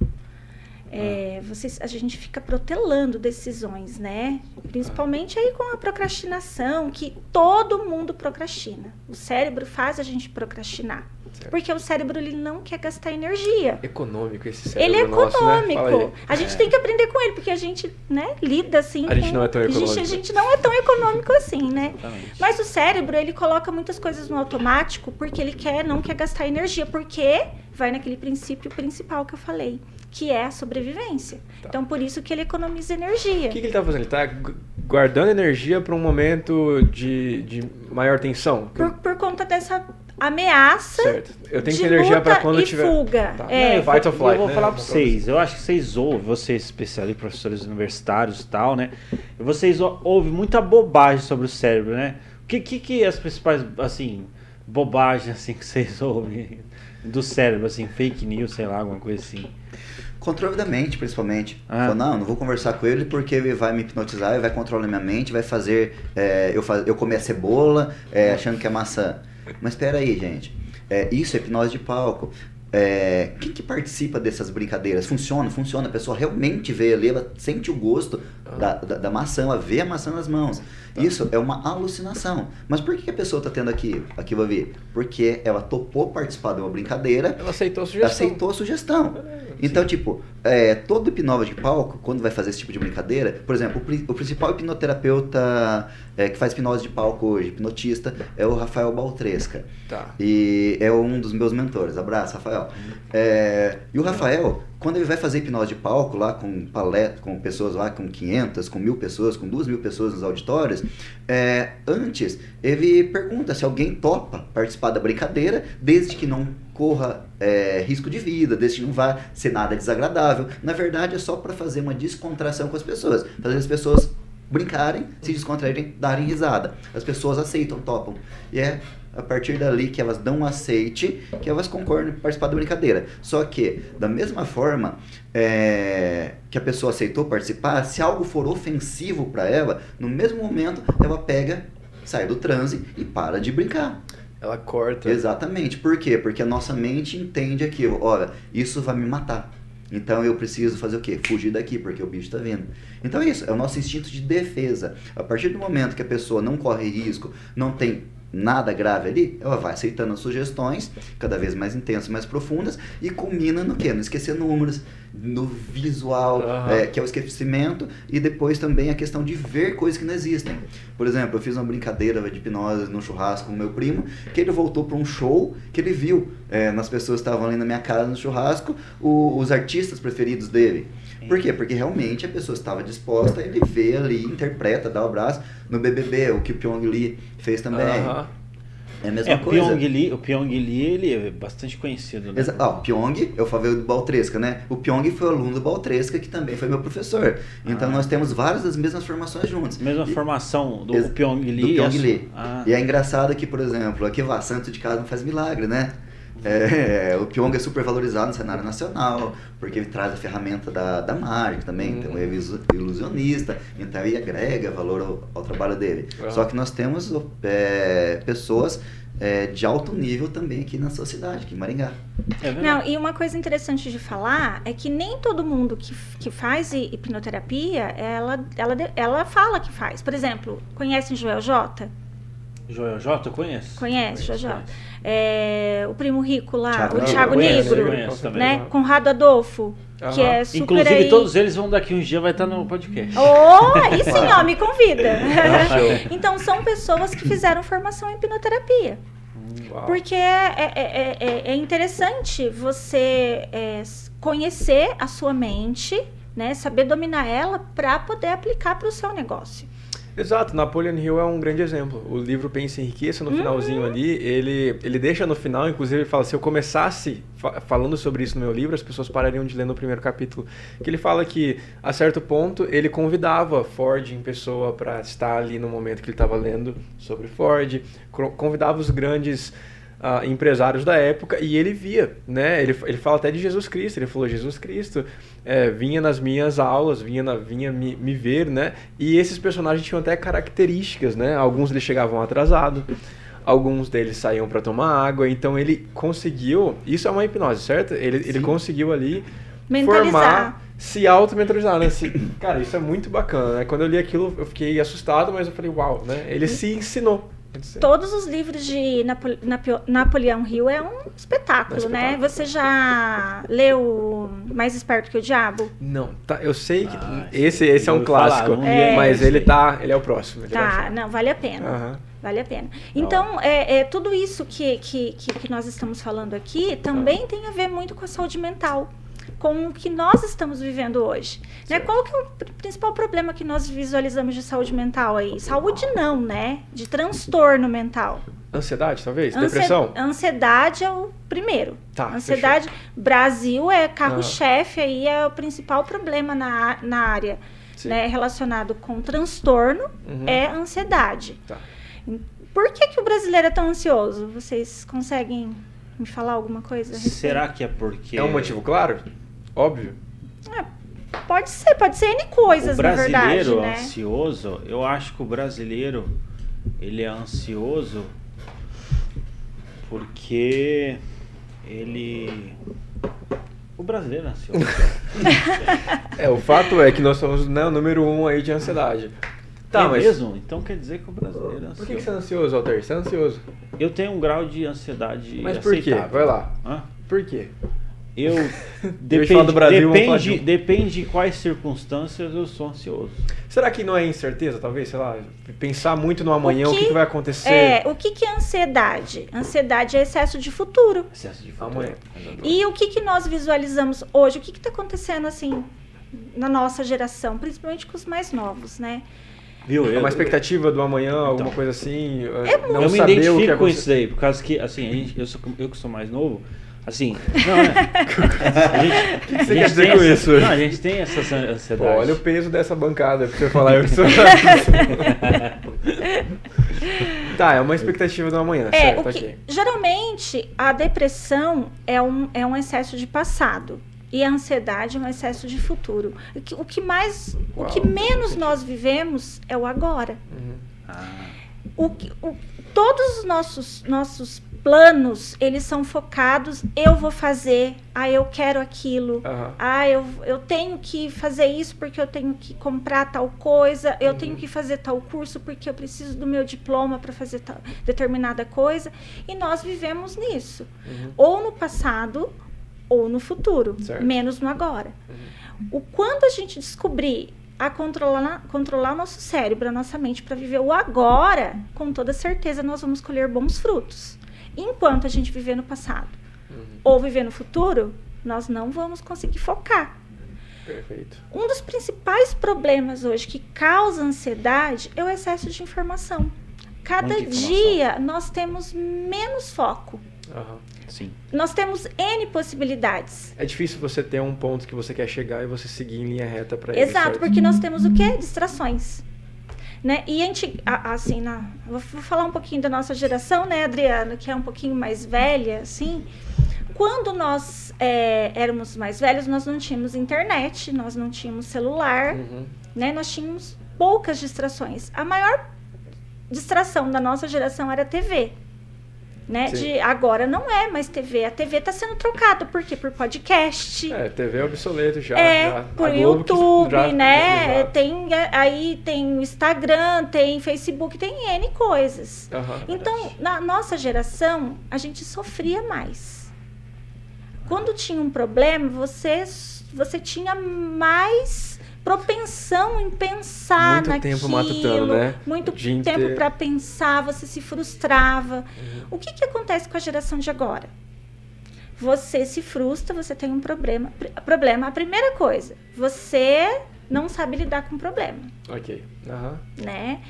é, Ah. vocês, a gente fica protelando decisões, né? Principalmente aí com a procrastinação, que todo mundo procrastina. O cérebro faz a gente procrastinar. Certo. Porque o cérebro ele não quer gastar energia. Econômico esse cérebro Ele é nosso, né? econômico. Aí. A gente É. tem que aprender com ele, porque a gente, né, lida assim. A gente com- não é tão a gente- econômico. A gente não é tão econômico assim, né? Exatamente. Mas o cérebro, ele coloca muitas coisas no automático porque ele quer, não quer gastar energia, porque vai naquele princípio principal que eu falei, que é a sobrevivência. Tá. Então, por isso que ele economiza energia. O que, que ele tá fazendo? Ele tá gu- guardando energia para um momento de, de maior tensão? Por, por conta dessa ameaça Certo. Eu tenho de que ter energia para quando e eu tiver. fuga. Tá. É. Não, eu, Fight vou, or flight, eu vou né? falar coisa vocês, eu acho que vocês ouvem, vocês especialistas, professores universitários e tal, né? Vocês ou- ouvem muita bobagem sobre o cérebro, né? O que, que, que as principais, assim, bobagens assim, que vocês ouvem do cérebro, assim, fake news, sei lá, alguma coisa assim? Controle da mente, principalmente. Ah. Falou, não, não vou conversar com ele porque ele vai me hipnotizar, ele vai controlar minha mente, vai fazer é, eu, faz, eu comer a cebola é, achando que é maçã. Mas espera aí, gente. É, isso é hipnose de palco. É, quem que participa dessas brincadeiras? Funciona, funciona. A pessoa realmente vê ali, ela sente o gosto da, da, da maçã, ela vê a maçã nas mãos. Isso é uma alucinação. Mas por que a pessoa está tendo aqui, aquilo ali? Porque ela topou participar de uma brincadeira Ela aceitou a sugestão. aceitou a sugestão. Então, tipo, é, todo hipnólogo de palco, quando vai fazer esse tipo de brincadeira, por exemplo, o, o principal hipnoterapeuta é, que faz hipnose de palco hoje, hipnotista, é o Rafael Baltresca. Tá. E é um dos meus mentores. Abraço, Rafael. É, e o Rafael, quando ele vai fazer hipnose de palco lá com palestra, com pessoas lá com 500, com mil pessoas, com duas mil pessoas nos auditórios, é, antes ele pergunta se alguém topa participar da brincadeira, desde que não corra é, risco de vida, desde que não vá ser nada desagradável. Na verdade, é só para fazer uma descontração com as pessoas, fazer as pessoas brincarem, se descontraírem, darem risada. As pessoas aceitam, topam. E é a partir dali que elas dão um aceite, que elas concordam em participar da brincadeira. Só que, da mesma forma é, que a pessoa aceitou participar, se algo for ofensivo para ela, no mesmo momento ela pega, sai do transe e para de brincar. Ela corta. Exatamente. Por quê? Porque a nossa mente entende aquilo. Olha, isso vai me matar. Então eu preciso fazer o quê? Fugir daqui, porque o bicho está vindo. Então é isso, é o nosso instinto de defesa. A partir do momento que a pessoa não corre risco, não tem nada grave ali, ela vai aceitando as sugestões, cada vez mais intensas, mais profundas, e culmina no quê? No esquecer números, no visual, Aham. é, que é o esquecimento, e depois também a questão de ver coisas que não existem. Por exemplo, eu fiz uma brincadeira de hipnose no churrasco com o meu primo, que ele voltou para um show que ele viu é, nas pessoas que estavam ali na minha casa no churrasco, o- os artistas preferidos dele. Por quê? Porque realmente a pessoa estava disposta, ele vê ali, interpreta, dá o abraço. No BBB, o que o Pyong Lee fez também. Aham. É a mesma É, coisa. Pyong Lee, o Pyong Lee, ele é bastante conhecido, né? Exa- Ó, o Pyong, eu falei do Baltresca, né? O Pyong foi aluno do Baltresca, que também foi meu professor. Então Ah. nós temos várias das mesmas formações juntos. Mesma E- formação do Pyong do Lee. Pyong e a- Lee. Ah, E é engraçado que, por exemplo, aqui lá, santo de casa não faz milagre, né? É, o Pyong é super valorizado no cenário nacional, porque ele traz a ferramenta da, da mágica também, então ele é ilu- ilusionista, então ele agrega valor ao, ao trabalho dele. Ah. Só que nós temos é, pessoas é, de alto nível também aqui na sua cidade, aqui em Maringá. é. Não, e uma coisa interessante de falar é que nem todo mundo que, que faz hi- hipnoterapia, ela, ela, ela fala que faz. Por exemplo, conhecem Joel J? Joel J, conhece? Conhece, Joel J? É, o primo rico lá, Thiago o. Thiago Conheço, Negro, conheço também. né? Conrado Adolfo, que Aham. é super Inclusive, aí... todos eles vão daqui uns dias, vai estar no podcast. Oh, aí sim, ó, me convida. Então, são pessoas que fizeram formação em hipnoterapia. Uau. Porque é, é- é- é- é interessante você é, conhecer a sua mente, né? Saber dominar ela para poder aplicar para o seu negócio. Exato, Napoleon Hill é um grande exemplo. O livro Pense e Enriqueça, no Uhum. finalzinho ali, ele, ele deixa no final, inclusive ele fala, se eu começasse fa- falando sobre isso no meu livro, as pessoas parariam de ler no primeiro capítulo. Que ele fala que, a certo ponto, ele convidava Ford em pessoa para estar ali no momento que ele estava lendo sobre Ford, convidava os grandes ah, empresários da época e ele via, né? Ele, ele fala até de Jesus Cristo. Ele falou: Jesus Cristo é, vinha nas minhas aulas, vinha, na- vinha me, me ver, né? E esses personagens tinham até características, né? Alguns deles chegavam atrasados, alguns deles saíam para tomar água. Então ele conseguiu. Isso é uma hipnose, certo? Ele, ele conseguiu ali Mentalizar. formar, se auto-mentalizar, né? Se- cara, isso é muito bacana, né? Quando eu li aquilo, eu fiquei assustado, mas eu falei, uau, né? Ele se ensinou. Todos os livros de Napo- Napoleão Hill é um espetáculo, É um né? espetáculo. Você já leu Mais Esperto que o Diabo? Não, tá, eu sei que Ah, esse, esse é um clássico, ainda, mas ele tá, ele é o próximo. Tá, não, vale a pena. Aham. Vale a pena. Então, é, é, tudo isso que, que, que, que nós estamos falando aqui também tem a ver muito com a saúde mental, com o que nós estamos vivendo hoje. Né? Qual que é o pr- principal problema que nós visualizamos de saúde mental aí? Saúde não, né? De transtorno mental. Ansiedade, talvez? Depressão? Ansiedade é o primeiro. Tá, ansiedade. Brasil é carro-chefe aí, é o principal problema na, na área Sim. né, relacionado com transtorno, Uhum. é ansiedade. Tá. Por que, que o brasileiro é tão ansioso? Vocês conseguem me falar alguma coisa? Será que é porque. É um motivo claro? Óbvio. Pode ser, pode ser N coisas, o na verdade, brasileiro né? ansioso, eu acho que o brasileiro ele é ansioso porque ele o brasileiro é ansioso. É, o fato é que nós somos né, o número um aí de ansiedade. Tá, é mas mesmo? Então quer dizer que o brasileiro é por que, que ansioso. você é ansioso, Alter? Você é ansioso. Eu tenho um grau de ansiedade Mas por quê? aceitável. Vai lá. Hã? Por quê? Eu depende, do Brasil, depende, depende de quais circunstâncias eu sou ansioso. Será que não é incerteza, talvez? Sei lá, pensar muito no amanhã, o que, que- que vai acontecer É, o que, que é ansiedade? Ansiedade é excesso de futuro. Excesso de futuro. amanhã? E o que, que nós visualizamos hoje? O que está acontecendo assim na nossa geração, principalmente com os mais novos, né? Viu? É Eu, uma expectativa do amanhã, alguma Então. coisa assim? É não eu me saber o que identifico com isso daí, por causa que, assim, a gente, eu, sou, eu que sou mais novo, assim, não, é, a gente, que você quer dizer tem com essa- isso? Não, a gente tem essa Pô, ansiedade. olha o peso dessa bancada pra você falar. Eu que sou... tá, é uma expectativa do amanhã, É, certo, o que, geralmente a depressão é um, é um excesso de passado e a ansiedade é um excesso de futuro. O que, o que mais, Uau, o que menos nós vivemos é o agora. Uhum. Ah, O, que- o- todos os nossos nossos planos eles são focados. Eu vou fazer. Ah, eu quero aquilo. Aham. Ah, eu, eu tenho que fazer isso porque eu tenho que comprar tal coisa, eu Uhum. tenho que fazer tal curso porque eu preciso do meu diploma para fazer tal, determinada coisa. E nós vivemos nisso. Uhum. Ou no passado ou no futuro, Certo. menos no agora. Uhum. O quando a gente descobrir a controlar, controlar o nosso cérebro, a nossa mente para viver o agora, com toda certeza nós vamos colher bons frutos. Enquanto a gente viver no passado Uhum. ou viver no futuro, nós não vamos conseguir focar. Perfeito. Um dos principais problemas hoje que causa ansiedade é o excesso de informação. cada informação. dia nós temos menos foco. Aham. Sim. Nós temos N possibilidades. É difícil você ter um ponto que você quer chegar e você seguir em linha reta para ele. Exato, certo? porque nós temos o quê? Distrações. Né? E a- assim, na, vou vou falar um pouquinho da nossa geração, né, Adriano, que é um pouquinho mais velha, assim. Quando nós é, éramos mais velhos, nós não tínhamos internet, nós não tínhamos celular, Uhum. né? Nós tínhamos poucas distrações. A maior distração da nossa geração era a TV. Né? Sim. De, agora não é mais TV. A TV está sendo trocada. Por quê? Por podcast. É, TV é obsoleto já. É, já. por YouTube, já- né? Exato. Tem é, aí tem o Instagram, tem Facebook, tem N coisas. Aham. Então, na nossa geração, a gente sofria mais. Quando tinha um problema, você você tinha mais propensão em pensar Muito naquilo, tempo matutando, né? muito tempo para pensar, você se frustrava. Uhum. O que, que acontece com a geração de agora? Você se frustra, você tem um problema. Pr- Problema, a primeira coisa, você não sabe lidar com o problema, Ok. Aham. né?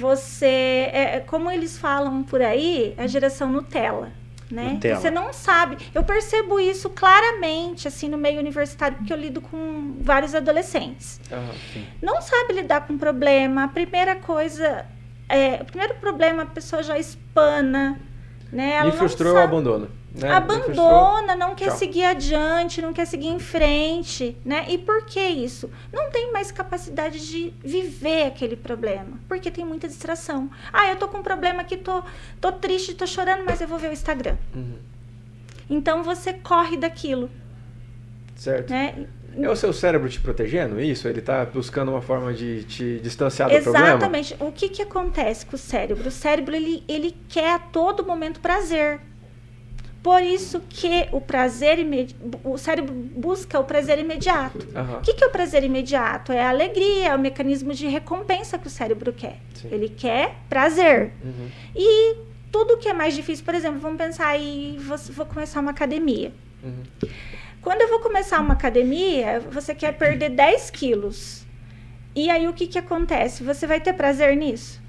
Você, é, é como eles falam por aí, a geração Nutella, né? Nutella. Você não sabe. Eu percebo isso claramente, assim, no meio universitário, porque eu lido com vários adolescentes Aham. não sabe lidar com problema. A primeira coisa, é, o primeiro problema a pessoa já espana, né? Ela Me frustrou, eu sabe- abandono. Né? Abandona, não quer tchau. seguir adiante, não quer seguir em frente, né? E por que isso? Não tem mais capacidade de viver aquele problema, porque tem muita distração. Ah, eu tô com um problema aqui, tô, tô triste, tô chorando, mas eu vou ver o Instagram. Uhum. Então você corre daquilo, Certo. né? É o seu cérebro te protegendo? Isso? Ele tá buscando uma forma de te distanciar do problema? Exatamente. O que, que acontece com o cérebro? O cérebro ele, ele quer a todo momento prazer. Por isso que o prazer imedi... o cérebro busca o prazer imediato. Aham. O que, que é o prazer imediato? É a alegria, é o mecanismo de recompensa que o cérebro quer. Sim. Ele quer prazer. Uhum. E tudo que é mais difícil, por exemplo, vamos pensar aí, vou, vou começar uma academia. Uhum. Quando eu vou começar uma academia, você quer perder 10 quilos. E aí o que, que acontece? Você vai ter prazer nisso?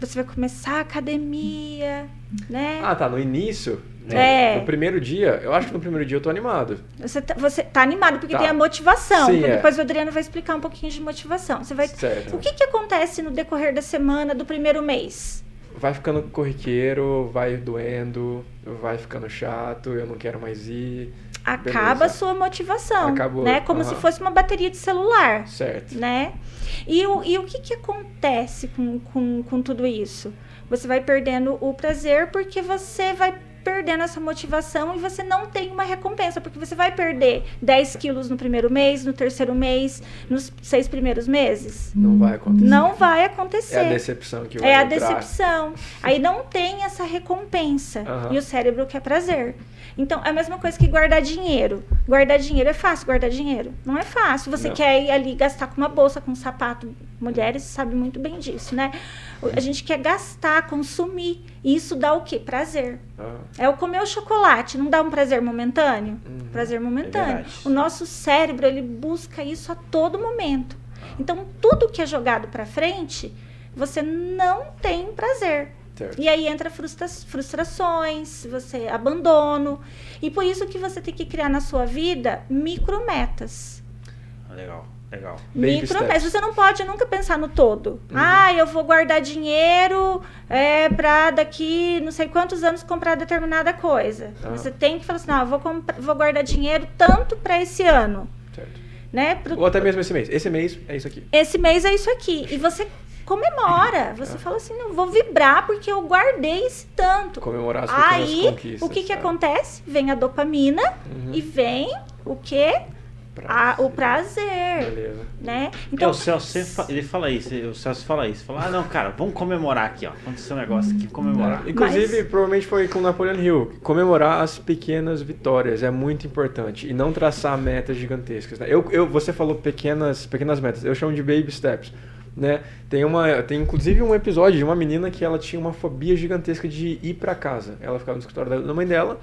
Você vai começar a academia, né? Ah, tá. No início, no, É. no primeiro dia, eu acho que no primeiro dia eu tô animado. Você, tá, você tá animado porque Tá. tem a motivação. Sim, Então, é. Depois o Adriano vai explicar um pouquinho de motivação. Você vai... Certo. O que, que acontece no decorrer da semana do primeiro mês? Vai ficando corriqueiro, vai doendo, vai ficando chato, eu não quero mais ir. Acaba a Beleza. sua motivação. Acabou, Né? Como se aham. fosse uma bateria de celular. Certo. né? E o, e o que, que acontece com, com, com tudo isso? Você vai perdendo o prazer porque você vai perdendo essa motivação e você não tem uma recompensa, porque você vai perder 10 quilos no primeiro mês, no terceiro mês, nos seis primeiros meses. Não vai acontecer. Não vai acontecer. É a decepção que vai É a entrar. decepção. Aí não tem essa recompensa. Aham. E o cérebro quer prazer. Então, é a mesma coisa que guardar dinheiro. Guardar dinheiro é fácil, guardar dinheiro. Não é fácil. Você Não. quer ir ali gastar com uma bolsa, com um sapato. Mulheres sabem muito bem disso, né? A gente quer gastar, consumir. E isso dá o quê? Prazer. Ah, É o comer o chocolate. Não dá um prazer momentâneo? Uhum. Prazer momentâneo. verdade. o nosso cérebro, ele busca isso a todo momento. Então, tudo que é jogado para frente, você não tem prazer. Certo. E aí entra frustra frustrações, você abandono. E por isso que você tem que criar na sua vida micrometas. Legal, legal. Baby Micrometas. steps. Você não pode nunca pensar no todo. Uhum. Ah, eu vou guardar dinheiro é, para daqui não sei quantos anos comprar determinada coisa. Ah. Você tem que falar assim, não, eu vou, vou guardar dinheiro tanto para esse ano. certo. Né? Pro- Ou até mesmo esse mês. Esse mês é isso aqui. esse mês é isso aqui. E você comemora. Você Ah. fala assim, não, vou vibrar porque eu guardei esse tanto. Comemorar as Aí, conquistas. o que que sabe? acontece? Vem a dopamina Uhum. e vem o quê? A- o prazer, Beleza. né? Então, Então, o Celso, fa- ele fala isso, o Celso fala isso. Fala, ah, não, cara, vamos comemorar aqui, ó. Aconteceu um negócio aqui, comemorar. É, Inclusive, Mas- provavelmente foi com Napoleon Hill. Comemorar as pequenas vitórias é muito importante. E não traçar metas gigantescas. né? Eu, eu, você falou pequenas, pequenas metas. Eu chamo de baby steps. Né? Tem, uma, tem inclusive um episódio de uma menina que ela tinha uma fobia gigantesca de ir pra casa. Ela ficava no escritório da- mãe dela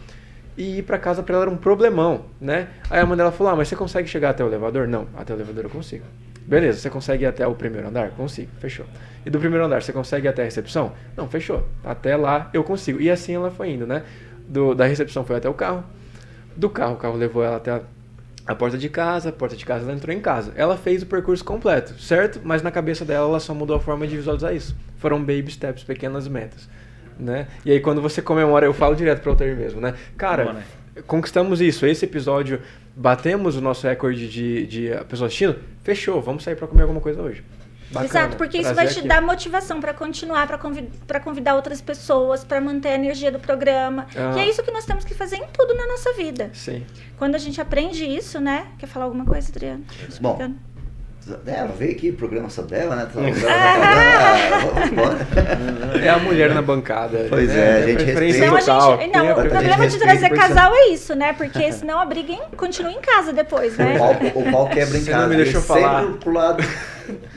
e ir pra casa pra ela era um problemão, né? Aí a mãe dela falou: "Ah, mas você consegue chegar até o elevador?" Não, até o elevador eu consigo. Beleza, você consegue ir até o primeiro andar? Consigo, fechou. E do primeiro andar, você consegue ir até a recepção? Não, fechou. Até lá eu consigo. E assim ela foi indo, né? Do, da recepção foi até o carro. Do carro, o carro levou ela até a, a porta de casa. A porta de casa ela entrou em casa. Ela fez o percurso completo, certo? Mas na cabeça dela ela só mudou a forma de visualizar isso. Foram baby steps, pequenas metas. Né? E aí quando você comemora, eu falo direto para o Altair mesmo, né? Cara, né? conquistamos isso. Esse episódio, batemos o nosso recorde de, de pessoas assistindo. Fechou, vamos sair para comer alguma coisa hoje. Bacana, Exato, porque isso vai te aqui. dar motivação para continuar, para convid convidar outras pessoas, para manter a energia do programa. Ah. E é isso que nós temos que fazer em tudo na nossa vida. Sim. Quando a gente aprende isso, né? Quer falar alguma coisa, Adriano? Bom, ela veio aqui, programa só dela, né? Tá- tá-. É a mulher na bancada. Pois né? é, a gente preferência Então a respeita total. gente. Não, o problema de respeita trazer casal é isso, né? Porque senão a briga em- continua em casa depois, né? O pau, o pau quebra em Você casa. não me deixou sempre falar. pro lado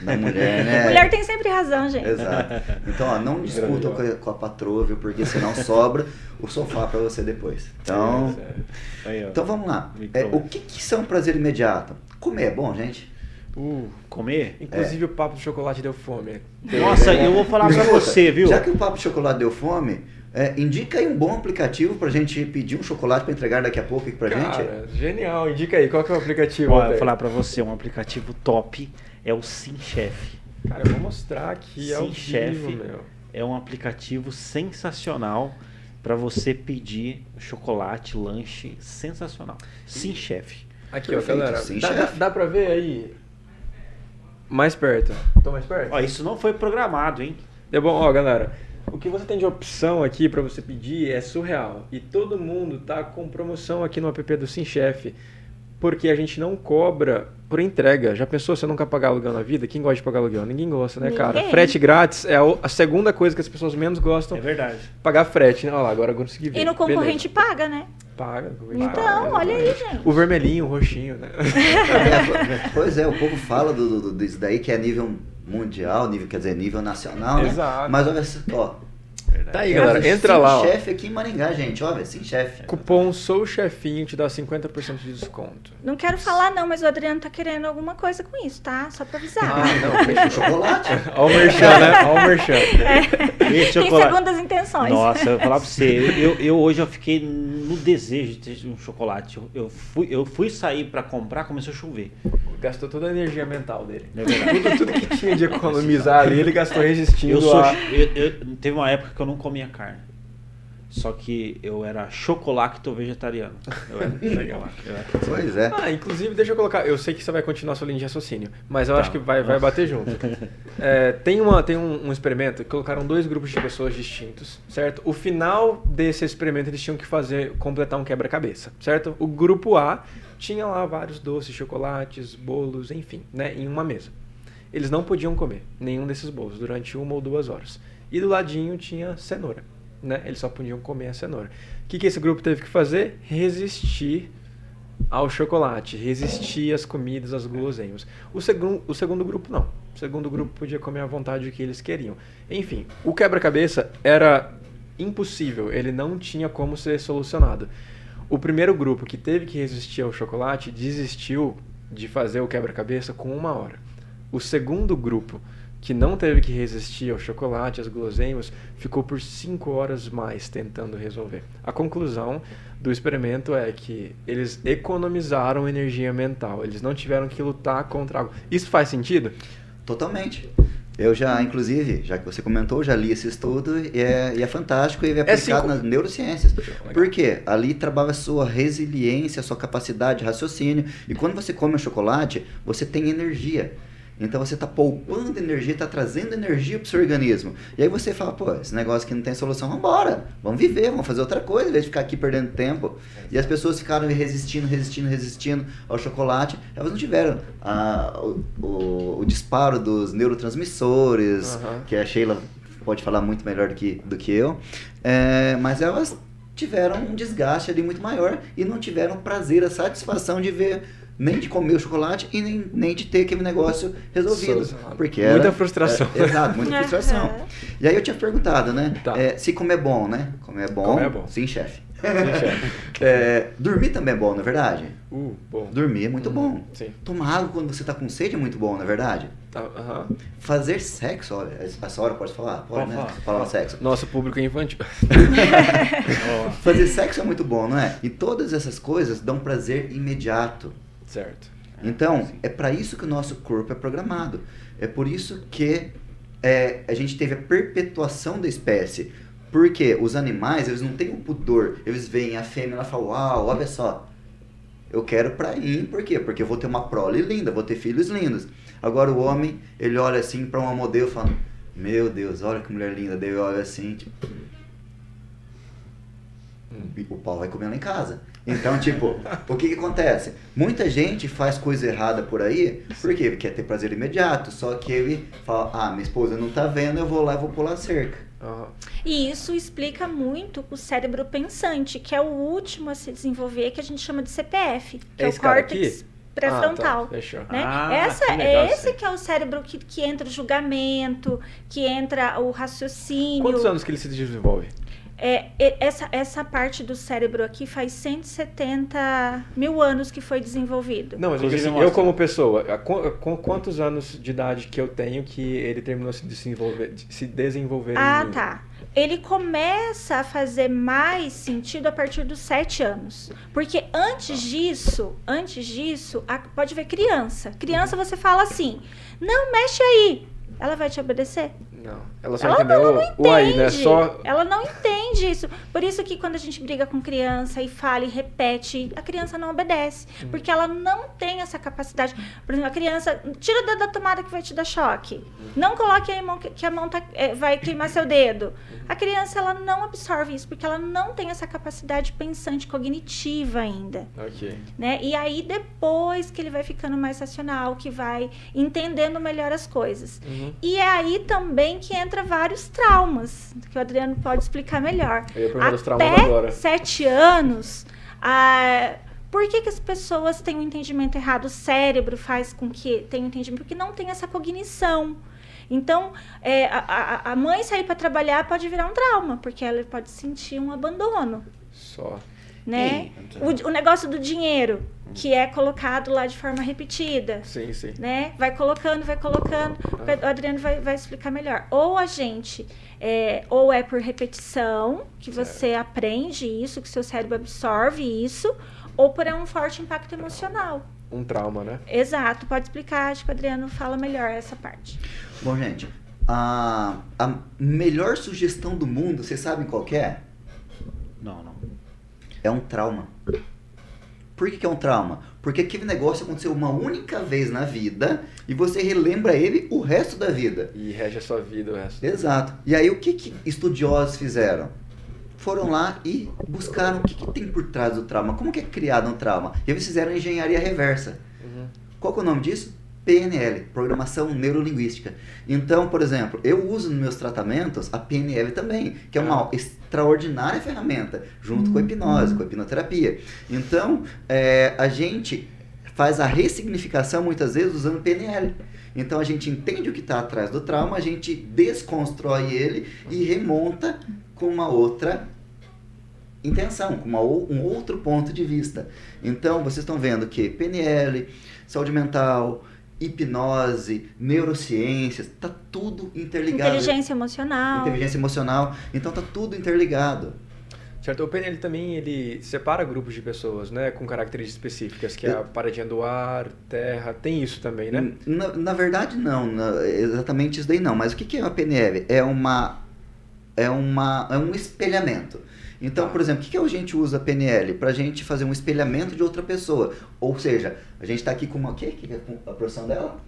da mulher, né? Mulher tem sempre razão, gente. Exato. Então, ó, não discuta com a, com a patroa, viu? Porque senão sobra o sofá pra você depois. Então, Aí, ó. então vamos lá. É, o que, que são prazer imediato? Comer é bom, gente? Uh, Comer? inclusive o papo do chocolate deu fome. Nossa, eu vou falar pra você, viu? Já que o Papo de Chocolate deu fome, é, indica aí um bom aplicativo pra gente pedir um chocolate pra entregar daqui a pouco aqui pra gente. Cara, genial. Indica aí, qual que é o aplicativo? Ó, eu vou falar pra você, um aplicativo top é o SimChef. Cara, eu vou mostrar aqui ao Sim, chefe. vivo, meu. É um aplicativo sensacional pra você pedir chocolate, lanche, sensacional. Sim, chefe. Aqui, Perfeito, ó, galera. sim, dá, dá, chefe. dá pra ver aí? Mais perto. Tô mais perto? Ó, isso não foi programado, hein? É bom, ó, galera. O que você tem de opção aqui pra você pedir é surreal. E todo mundo tá com promoção aqui no app do SimChef. Porque a gente não cobra por entrega. Já pensou você nunca pagar aluguel na vida? Quem gosta de pagar aluguel? Ninguém gosta, né, cara? Ninguém. Frete grátis é a segunda coisa que as pessoas menos gostam. É verdade. Pagar frete, né? Olha lá, agora eu consegui ver. E no concorrente paga, né? Paga. Então, paga, olha aí, gente. O vermelhinho, o roxinho, né? Pois é, o povo fala do, do, disso daí que é nível mundial, nível, quer dizer, nível nacional, né? Exato. Mas olha só, ó. Verdade. Tá aí, galera. Sim Entra lá, ó. chefe aqui em Maringá, gente. Ó, velho, sim, chefe. Cupom Sou Chefinho te dá 50% de desconto. Não quero falar, não, mas o Adriano tá querendo alguma coisa com isso, tá? Só pra avisar. Ah, não, fechou. Chocolate. Ó o merchan, né? Ó o merchan. Esse Tem chocolate- segundas intenções. Nossa, eu vou falar pra você, eu, eu hoje eu fiquei no desejo de ter um chocolate. Eu, eu fui, eu fui sair pra comprar, começou a chover. Gastou toda a energia mental dele. É verdade. Tudo, tudo que tinha de economizar ali, ele gastou resistindo Eu sou, a... eu, eu- teve uma época que eu não comia carne. Só que eu era chocolacto vegetariano. Eu era chocolacto. Pois é. Ah, inclusive, deixa eu colocar. Eu sei que você vai continuar sua linha de raciocínio, mas eu Tá. acho que vai, vai bater junto. É, tem uma, tem um, um experimento que colocaram dois grupos de pessoas distintos, certo? O final desse experimento eles tinham que fazer, completar um quebra-cabeça, certo? O grupo A tinha lá vários doces, chocolates, bolos, enfim, né, em uma mesa. Eles não podiam comer nenhum desses bolos durante uma ou duas horas. E do ladinho tinha cenoura, né? Eles só podiam comer a cenoura. O que, que esse grupo teve que fazer? Resistir ao chocolate, resistir às comidas, às guloseimas. O, segun, o segundo grupo não. O segundo grupo podia comer à vontade o que eles queriam. Enfim, o quebra-cabeça era impossível, ele não tinha como ser solucionado. O primeiro grupo que teve que resistir ao chocolate desistiu de fazer o quebra-cabeça com uma hora. O segundo grupo que não teve que resistir ao chocolate, às guloseimas, ficou por cinco horas mais tentando resolver. A conclusão do experimento é que eles economizaram energia mental, eles não tiveram que lutar contra algo. Isso faz sentido? Totalmente. Eu já, inclusive, já que você comentou, já li esse estudo e é, e é fantástico e é aplicado cinco- nas neurociências. Por quê? Ali trabalha a sua resiliência, a sua capacidade de raciocínio. E quando você come o chocolate, você tem energia. Então você está poupando energia, está trazendo energia para o seu organismo. E aí você fala, pô, esse negócio aqui não tem solução, vamos embora. Vamos viver, vamos fazer outra coisa, em vez de ficar aqui perdendo tempo. E as pessoas ficaram resistindo, resistindo, resistindo ao chocolate. Elas não tiveram ah, o, o- o disparo dos neurotransmissores, Aham. que a Sheila pode falar muito melhor do que, do que eu. É, mas elas tiveram um desgaste ali muito maior e não tiveram prazer, a satisfação de ver nem de comer o chocolate e nem, nem de ter aquele negócio resolvido. Porque Muita era- frustração. é, exato, muita frustração. E aí eu tinha perguntado, né? Tá. é, se comer é bom, né? Comer é bom. Comer é bom. Sim, chefe. É, dormir também é bom, não é verdade? Uh, bom. Dormir é muito bom. Sim. Tomar água quando você tá com sede é muito bom, não é verdade? Tá. Fazer sexo, olha, essa hora pode falar? Pode, Pode né? falar. Falar sexo. Nosso público é infantil. Fazer sexo é muito bom, não é? E todas essas coisas dão prazer imediato. Certo. Então, é para isso que o nosso corpo é programado. É por isso que é, a gente teve a perpetuação da espécie. Porque os animais, eles não têm o pudor. Eles veem a fêmea e ela fala, uau, olha só. Eu quero pra mim, por quê? Porque eu vou ter uma prole linda, vou ter filhos lindos. Agora o homem, ele olha assim pra uma modelo e fala, meu Deus, olha que mulher linda. Daí ele olha assim, tipo, o pau vai comer lá em casa. Então, tipo, o que que acontece? Muita gente faz coisa errada por aí, porque quer ter prazer imediato, só que ele fala, ah, minha esposa não tá vendo, eu vou lá e vou pular a cerca. Aham. E isso explica muito o cérebro pensante, que é o último a se desenvolver, que a gente chama de CPF, que É é, o córtex pré-frontal. Ah, tá. Fechou. né? Ah, Essa, que legal é esse que é o cérebro que, que entra o julgamento, que entra o raciocínio. Quantos anos que ele se desenvolve? É, essa, essa parte do cérebro aqui faz 170 mil anos que foi desenvolvido. Não, mas Inclusive, assim, eu como pessoa, com, com quantos anos de idade que eu tenho que ele terminou se desenvolver, de se desenvolver em Ah, tá. Ele começa a fazer mais sentido a partir dos sete anos. Porque antes disso, antes disso, a- pode ver criança. Criança você fala assim, não mexe aí. Ela vai te obedecer? Não, ela só Ela entendeu não, não o aí, né? entende. Só Ela não entende isso. Por isso que quando a gente briga com criança e fala e repete, a criança não obedece. Hum. Porque ela não tem essa capacidade. Por exemplo, a criança, tira o dedo da tomada que vai te dar choque. Não coloque a mão que, que a mão tá- é, vai queimar seu dedo. A criança, ela não absorve isso, porque ela não tem essa capacidade pensante cognitiva ainda Ok. né? E aí depois que ele vai ficando mais racional, que vai entendendo melhor as coisas. Uhum. E é aí também que entra vários traumas, que o Adriano pode explicar melhor. Até sete anos, a... por que, que as pessoas têm um entendimento errado? O cérebro faz com que tenha um entendimento, porque não tem essa cognição. Então, é, a, a- a mãe sair para trabalhar pode virar um trauma, porque ela pode sentir um abandono Só. Né? O, o negócio do dinheiro, que é colocado lá de forma repetida, Sim, sim. né? Vai colocando, vai colocando. O Adriano vai, vai explicar melhor. Ou a gente, é, ou é por repetição, que você aprende isso, que seu cérebro absorve isso, ou por é um forte impacto emocional. Um trauma, né? Exato, pode explicar, acho que o Adriano fala melhor essa parte. Bom, gente, a, a melhor sugestão do mundo, vocês sabem qual que é? Não, não. É um trauma. Por que, que é um trauma? Porque aquele negócio aconteceu uma única vez na vida e você relembra ele o resto da vida. E rege a sua vida o resto. Exato. E aí o que, que estudiosos fizeram? Foram lá e buscaram o que, que tem por trás do trauma, como que é criado um trauma. E eles fizeram engenharia reversa. Uhum. Qual que é o nome disso? PNL, Programação Neurolinguística. Então, por exemplo, eu uso nos meus tratamentos a PNL também, que é uma extraordinária ferramenta, junto com a hipnose, com a hipnoterapia. Então, é, a gente faz a ressignificação muitas vezes usando PNL. Então a gente entende o que está atrás do trauma, a gente desconstrói ele e remonta com uma outra intenção, com uma, um outro ponto de vista. Então vocês estão vendo que PNL, saúde mental, hipnose, neurociências, tá tudo interligado. Inteligência emocional. Inteligência emocional, então tá tudo interligado. Certo, o PNL também ele separa grupos de pessoas, né, com características específicas, que é a paradinha do ar, terra, tem isso também, né? Na, na verdade, não, na- exatamente isso daí não. Mas o que, que é uma PNL? É uma é uma é um espelhamento. Então, Tá. por exemplo, o que, que a gente usa a PNL para a gente fazer um espelhamento de outra pessoa? Ou seja, a gente está aqui com uma o quê? Que é a profissão dela?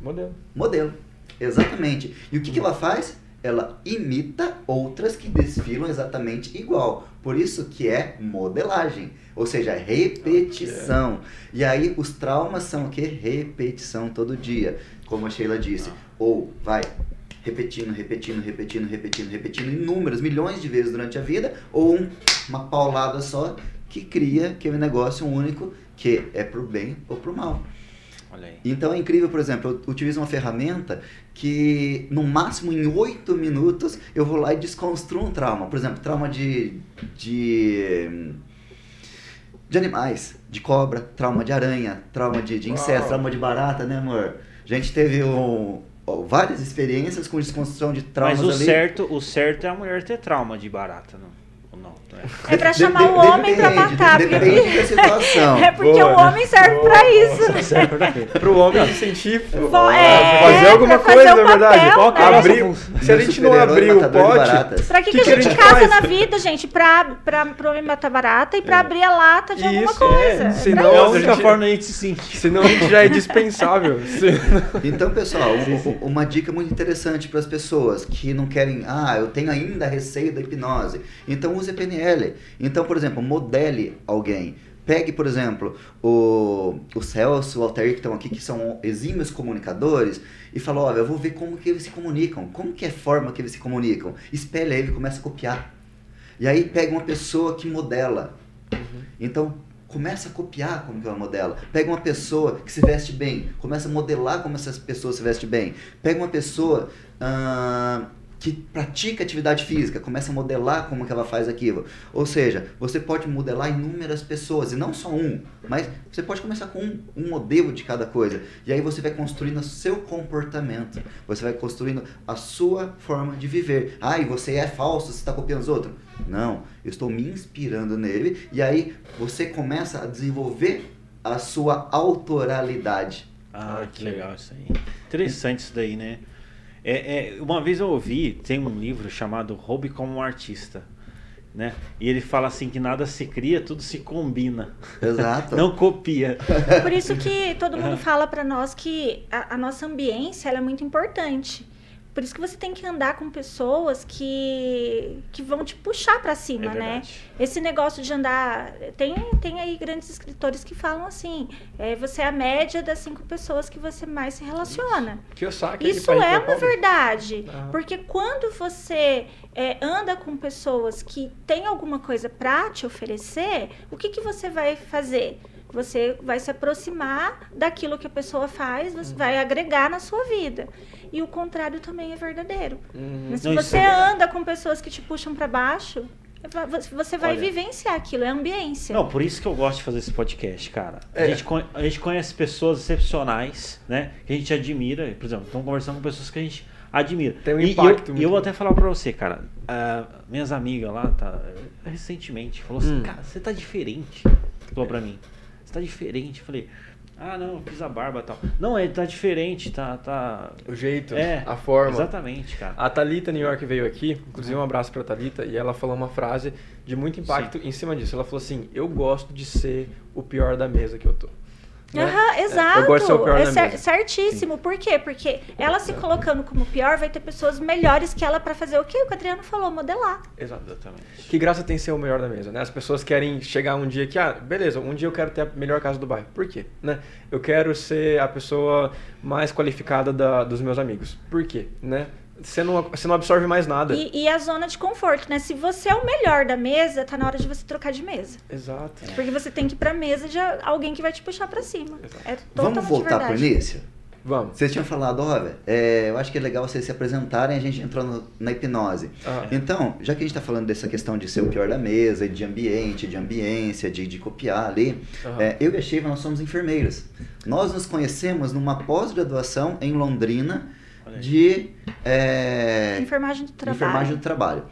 Modelo. Modelo. Exatamente. E o que, que ela faz? Ela imita outras que desfilam exatamente igual. Por isso que é modelagem. Ou seja, repetição. E aí os traumas são o quê? Repetição todo dia. Como a Sheila disse. Ou vai repetindo, repetindo, repetindo, repetindo, repetindo inúmeras, milhões de vezes durante a vida. Ou um- uma paulada só que cria aquele negócio único que é pro bem ou pro mal. Então é incrível, por exemplo, eu utilizo uma ferramenta que no máximo em oito minutos eu vou lá e desconstruo um trauma. Por exemplo, trauma de, de, de animais, de cobra, trauma de aranha, trauma de, de inseto, trauma de barata, né amor? A gente teve um, várias experiências com desconstrução de traumas Mas o ali. certo, o certo é a mulher ter trauma de barata, não? Não? não é? É pra chamar de- o homem pra depende, matar. de- porque- da situação. É porque Boa, o né? homem serve Boa. pra isso. Pro homem se sentir. Vo- é, fazer alguma pra coisa, fazer na o verdade. papel, Qual é a né? se a gente não abrir o pote. baratas. Pra que, Que que, que a a gente casa faz? na vida, gente? Pra, pra, pro homem matar barata e pra abrir a lata de alguma Isso, coisa. é. É Senão- pra É a única gente- forma da gente se sentir. Senão a gente já é dispensável. Então, pessoal, um- um- uma dica muito interessante para as pessoas que não querem, ah, eu tenho ainda receio da hipnose. Então, use PNL. Então, por exemplo, modele alguém. Pegue, por exemplo, o, o Celso, o Altair, que estão aqui, que são exímios comunicadores, e fala, olha, eu vou ver como que eles se comunicam, como que é a forma que eles se comunicam. Espelha ele e começa a copiar. E aí pega uma pessoa que modela. Então, começa a copiar como que ela modela. Pega uma pessoa que se veste bem, começa a modelar como essa pessoa se veste bem. Pega uma pessoa ah, que pratica atividade física, começa a modelar como que ela faz aquilo. Ou seja, você pode modelar inúmeras pessoas, e não só um, mas você pode começar com um, um modelo de cada coisa. E aí você vai construindo o seu comportamento, você vai construindo a sua forma de viver. Ah, e você é falso, você está copiando os outros. Não, eu estou me inspirando nele, e aí você começa a desenvolver a sua autoralidade. Ah, Ah, que que legal isso aí. Interessante isso daí, né? É, é, uma vez eu ouvi, tem um livro chamado Roube como um Artista, né? E ele fala assim que nada se cria, tudo se combina. Exato. Não copia. Por isso que todo mundo fala pra nós que a, a nossa ambiência ela é muito importante. Por isso que você tem que andar com pessoas que, que vão te puxar pra cima, É né? Esse negócio de andar. Tem, tem aí grandes escritores que falam assim: é, você é a média das cinco pessoas que você mais se relaciona. Isso ele é vai- uma verdade. Ah. Porque quando você é, anda com pessoas que têm alguma coisa para te oferecer, o que, que você vai fazer? Você vai se aproximar daquilo que a pessoa faz, você Uhum. vai agregar na sua vida. E o contrário também é verdadeiro. Uhum. Mas se Não, você é anda com pessoas que te puxam para baixo, va- você vai Olha. vivenciar aquilo, é ambiência. Não, por isso que eu gosto de fazer esse podcast, cara. A, É. gente, con- a gente conhece pessoas excepcionais, né? Que a gente admira. Por exemplo, estamos conversando com pessoas que a gente admira. Tem um E- impacto eu, muito E eu vou grande. até falar pra você, cara. ah, minhas amigas lá, tá, recentemente, falou assim, Hum. cara, você tá diferente. Falou pra mim. Tá diferente. Eu falei, ah, não, eu fiz a barba e tal. Não, ele tá diferente, tá. tá... O jeito, É, a forma. Exatamente, cara. A Thalita New York veio aqui, inclusive um abraço pra Thalita, e ela falou uma frase de muito impacto em cima disso. Ela falou assim: Eu gosto de ser o pior da mesa que eu tô. Né? Aham, É, exato. Eu gosto de ser o pior é da cer- mesa. certíssimo. Por quê? Porque ela se colocando como pior, vai ter pessoas melhores que ela pra fazer o que o Adriano falou, modelar. Exatamente. Que graça tem ser o melhor da mesa, né? As pessoas querem chegar um dia que, ah, beleza, um dia eu quero ter a melhor casa do bairro. Por quê? Né? Eu quero ser a pessoa mais qualificada da- dos meus amigos. Por quê? Né? Você não, você não absorve mais nada. E, e a zona de conforto, né? Se você é o melhor da mesa, tá na hora de você trocar de mesa. Exato. Porque você tem que ir pra mesa de alguém que vai te puxar pra cima. Exato. É totalmente Vamos voltar verdade. pro início? Vamos. Vocês tinham falado, olha, é, eu acho que é legal vocês se apresentarem, a gente entrou no- na hipnose. Ah. Então, já que a gente está falando dessa questão de ser o pior da mesa, de ambiente, de ambiência, de, de copiar ali, Aham. é, eu e a Sheiva, nós somos enfermeiros. Nós nos conhecemos numa pós-graduação em Londrina. De é, Enfermagem do trabalho. enfermagem do trabalho.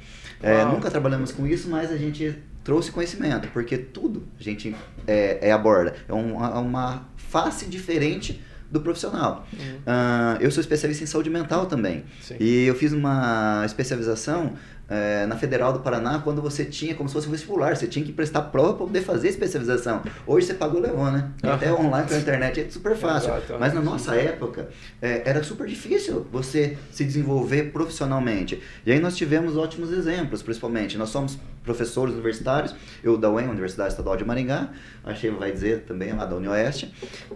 É, nunca trabalhamos com isso, mas a gente trouxe conhecimento, porque tudo a gente é, é aborda. É uma, é uma face diferente do profissional. Uhum. Ah, eu sou especialista em saúde mental também. Sim. E eu fiz uma especialização eh, na Federal do Paraná quando você tinha como se fosse um vestibular. Você tinha que prestar prova para poder fazer especialização. Hoje você pagou levou, né? Até online pela internet é super fácil. Mas na nossa época eh, era super difícil você se desenvolver profissionalmente. E aí nós tivemos ótimos exemplos, principalmente. Nós somos professores universitários, eu da UEM, Universidade Estadual de Maringá, a Sheila vai dizer também lá da Unioeste.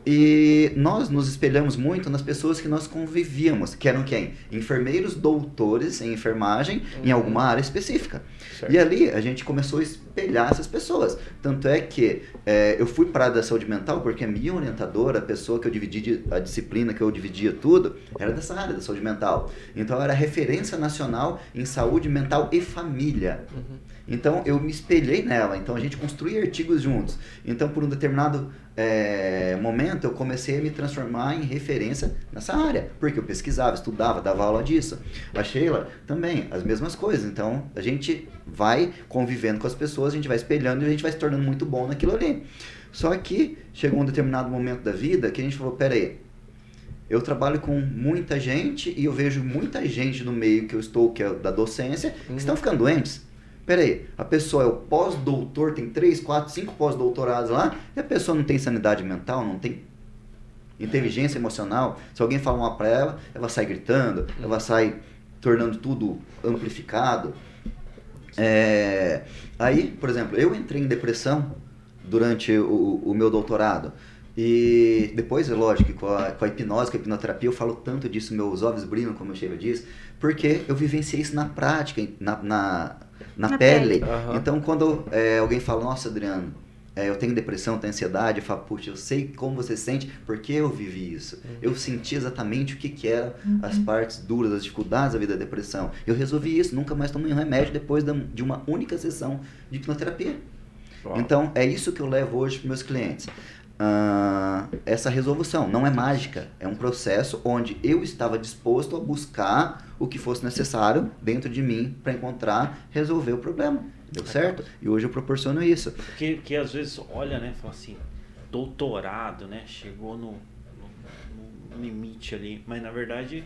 E nós nos espelhamos muito nas pessoas que nós convivíamos, que eram quem? Enfermeiros doutores em enfermagem, em Uhum. alguma uma área específica. Certo. E ali a gente começou a espelhar essas pessoas. Tanto é que é, eu fui para a da saúde mental porque a minha orientadora, a pessoa que eu dividi a disciplina, que eu dividia tudo, era dessa área da saúde mental. Então eu era referência nacional em saúde mental e família. Então eu me espelhei nela. Então a gente construía artigos juntos. Então por um determinado é, momento eu comecei a me transformar em referência nessa área, porque eu pesquisava, estudava, dava aula disso. A Sheila também, as mesmas coisas. Então a gente vai convivendo com as pessoas, a gente vai espelhando e a gente vai se tornando muito bom naquilo ali. Só que chegou um determinado momento da vida que a gente falou, peraí, eu trabalho com muita gente e eu vejo muita gente no meio que eu estou, que é da docência, que estão ficando doentes. Peraí, a pessoa é o pós-doutor, tem três, quatro, cinco pós-doutorados lá, e a pessoa não tem sanidade mental, não tem inteligência emocional. Se alguém falar uma pra ela, ela sai gritando, ela sai tornando tudo amplificado. É, aí, por exemplo, eu entrei em depressão durante o, o meu doutorado. E depois, é lógico, com a, com a hipnose, com a hipnoterapia, eu falo tanto disso, meus olhos brilham, como o Sheila diz, porque eu vivenciei isso na prática, na, na, na, Na pele. pele. Aham. Então, quando é, alguém fala, nossa, Adriano, é, eu tenho depressão, tenho ansiedade, eu falo, puxa, eu sei como você se sente, porque eu vivi isso. Eu senti exatamente o que, que eram as partes duras, as dificuldades da vida da depressão. Eu resolvi isso, nunca mais tomei um remédio depois da- de uma única sessão de hipnoterapia. Uau. Então, é isso que eu levo hoje para meus clientes. Ah, essa resolução não é mágica, é um processo onde eu estava disposto a buscar o que fosse necessário dentro de mim para encontrar, resolver o problema. Deu certo? E hoje eu proporciono isso. Que, que às vezes olha, né? Fala assim, doutorado, né? Chegou no, no- no limite ali. Mas na verdade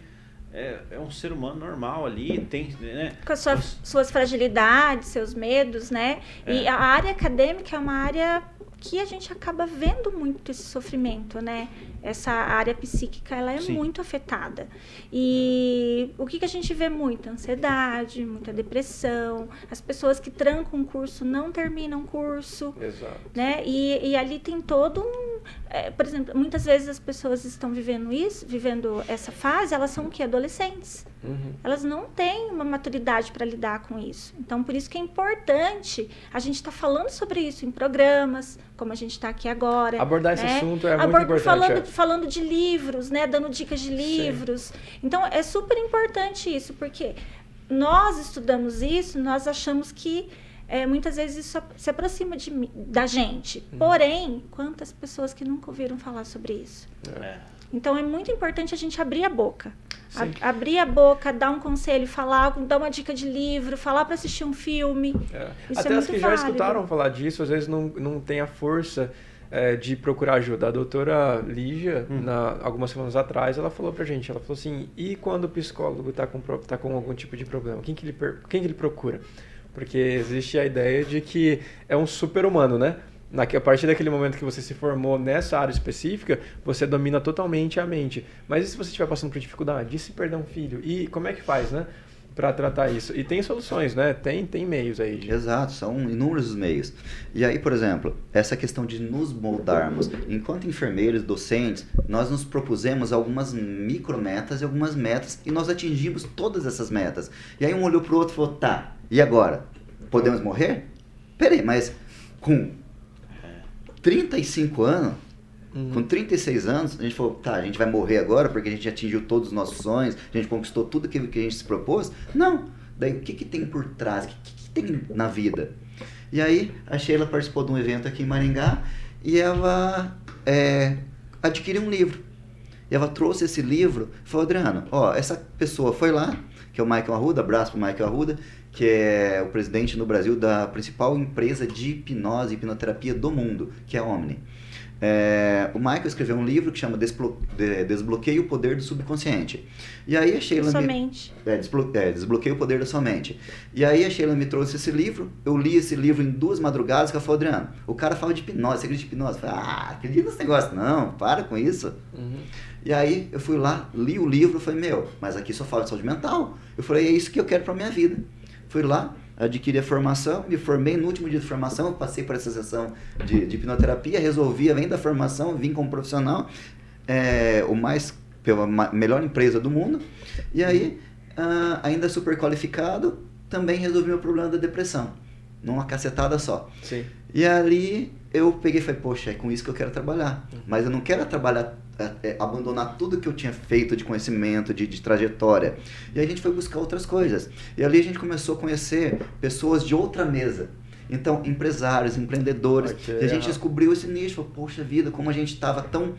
é, é um ser humano normal ali, tem, né? com as suas, suas fragilidades, seus medos, né? E É. a área acadêmica é uma área que a gente acaba vendo muito esse sofrimento, né? Essa área psíquica, ela é Sim. muito afetada. E o que, que a gente vê muito? Ansiedade, muita depressão, as pessoas que trancam um curso não terminam o curso, Exato. né? E, e ali tem todo um, é, por exemplo, muitas vezes as pessoas estão vivendo isso, vivendo essa fase, elas são o que adolescentes. Uhum. Elas não têm uma maturidade para lidar com isso. Então, por isso que é importante a gente estar falando sobre isso em programas, como a gente está aqui agora. Abordar esse né? assunto é muito importante. Falando, é. falando de livros, né? Dando dicas de livros. Então, é super importante isso, porque nós estudamos isso, nós achamos que é, muitas vezes isso se aproxima de, mim- da gente. Uhum. Porém, quantas pessoas que nunca ouviram falar sobre isso? É. Então é muito importante a gente abrir a boca. A- abrir a boca, dar um conselho, falar, dar uma dica de livro, falar para assistir um filme. É. Isso Até é as que já válido. escutaram falar disso, às vezes não, não tem a força é, de procurar ajuda. A doutora Lígia, Hum. na, algumas semanas atrás, ela falou pra gente, ela falou assim, e quando o psicólogo tá com, tá com algum tipo de problema, quem que ele, per- quem que ele procura? Porque existe a ideia de que é um super-humano, né? Na, a partir daquele momento que você se formou nessa área específica, você domina totalmente a mente. Mas e se você estiver passando por dificuldade? E se perder um filho? E como é que faz, né? Pra tratar isso. E tem soluções, né? Tem, tem meios aí. de- Exato, são inúmeros os meios. E aí, por exemplo, essa questão de nos moldarmos. Enquanto enfermeiros, docentes, nós nos propusemos algumas micrometas e algumas metas e nós atingimos todas essas metas. E aí um olhou pro outro e falou, tá, e agora? Podemos morrer? Peraí, mas com 35 anos, Uhum. com 36 anos, a gente falou, tá, a gente vai morrer agora porque a gente atingiu todos os nossos sonhos, a gente conquistou tudo que, que a gente se propôs? Não. Daí, o que, que tem por trás? O que, que, tem na vida? E aí, a Sheila participou de um evento aqui em Maringá e ela é, adquiriu um livro. E ela trouxe esse livro e falou, Adriano, ó, essa pessoa foi lá, que é o Michael Arruda, abraço pro Michael Arruda, que é o presidente no Brasil da principal empresa de hipnose e hipnoterapia do mundo, que é a Omni. É, o Michael escreveu um livro que chama de- Desbloqueie o Poder do Subconsciente. E aí a Sheila me, Somente. é, desblo é, Desbloqueie o Poder da Sua Mente. E aí a Sheila me trouxe esse livro, eu li esse livro em duas madrugadas, que ela falou, Adriano, o cara fala de hipnose, você acredita em hipnose? Eu falei, ah, acredita nesse negócio? Não, para com isso. Uhum. E aí eu fui lá, li o livro, falei, meu, mas aqui só fala de saúde mental. Eu falei, é isso que eu quero pra minha vida. Fui lá, adquiri a formação, me formei no último dia de formação, passei por essa sessão de, de hipnoterapia, resolvi, além da formação, vim como profissional, é, o mais, pela melhor empresa do mundo. E aí, ah, ainda super qualificado, também resolvi meu problema da depressão, numa cacetada só. Sim. E ali eu peguei e falei, poxa, é com isso que eu quero trabalhar. Uhum. Mas eu não quero trabalhar, é, é, abandonar tudo que eu tinha feito de conhecimento, de, de trajetória. E aí a gente foi buscar outras coisas. E ali a gente começou a conhecer pessoas de outra mesa. Então, empresários, empreendedores. Ok, e a gente descobriu esse nicho. Falou, poxa vida, como a gente estava tão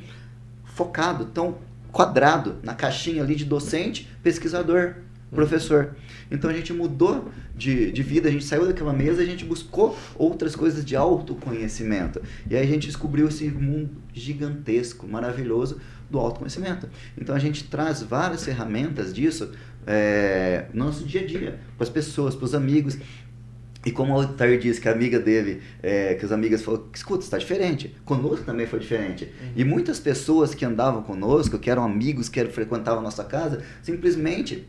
focado, tão quadrado na caixinha ali de docente, pesquisador, professor. Então a gente mudou de, de vida, a gente saiu daquela mesa a gente buscou outras coisas de autoconhecimento. E aí a gente descobriu esse mundo gigantesco, maravilhoso do autoconhecimento. Então a gente traz várias ferramentas disso é, no nosso dia a dia, para as pessoas, para os amigos. E como o Altair disse que a amiga dele, é, que as amigas falaram, escuta, está diferente. Conosco também foi diferente. E muitas pessoas que andavam conosco, que eram amigos, que frequentavam a nossa casa, simplesmente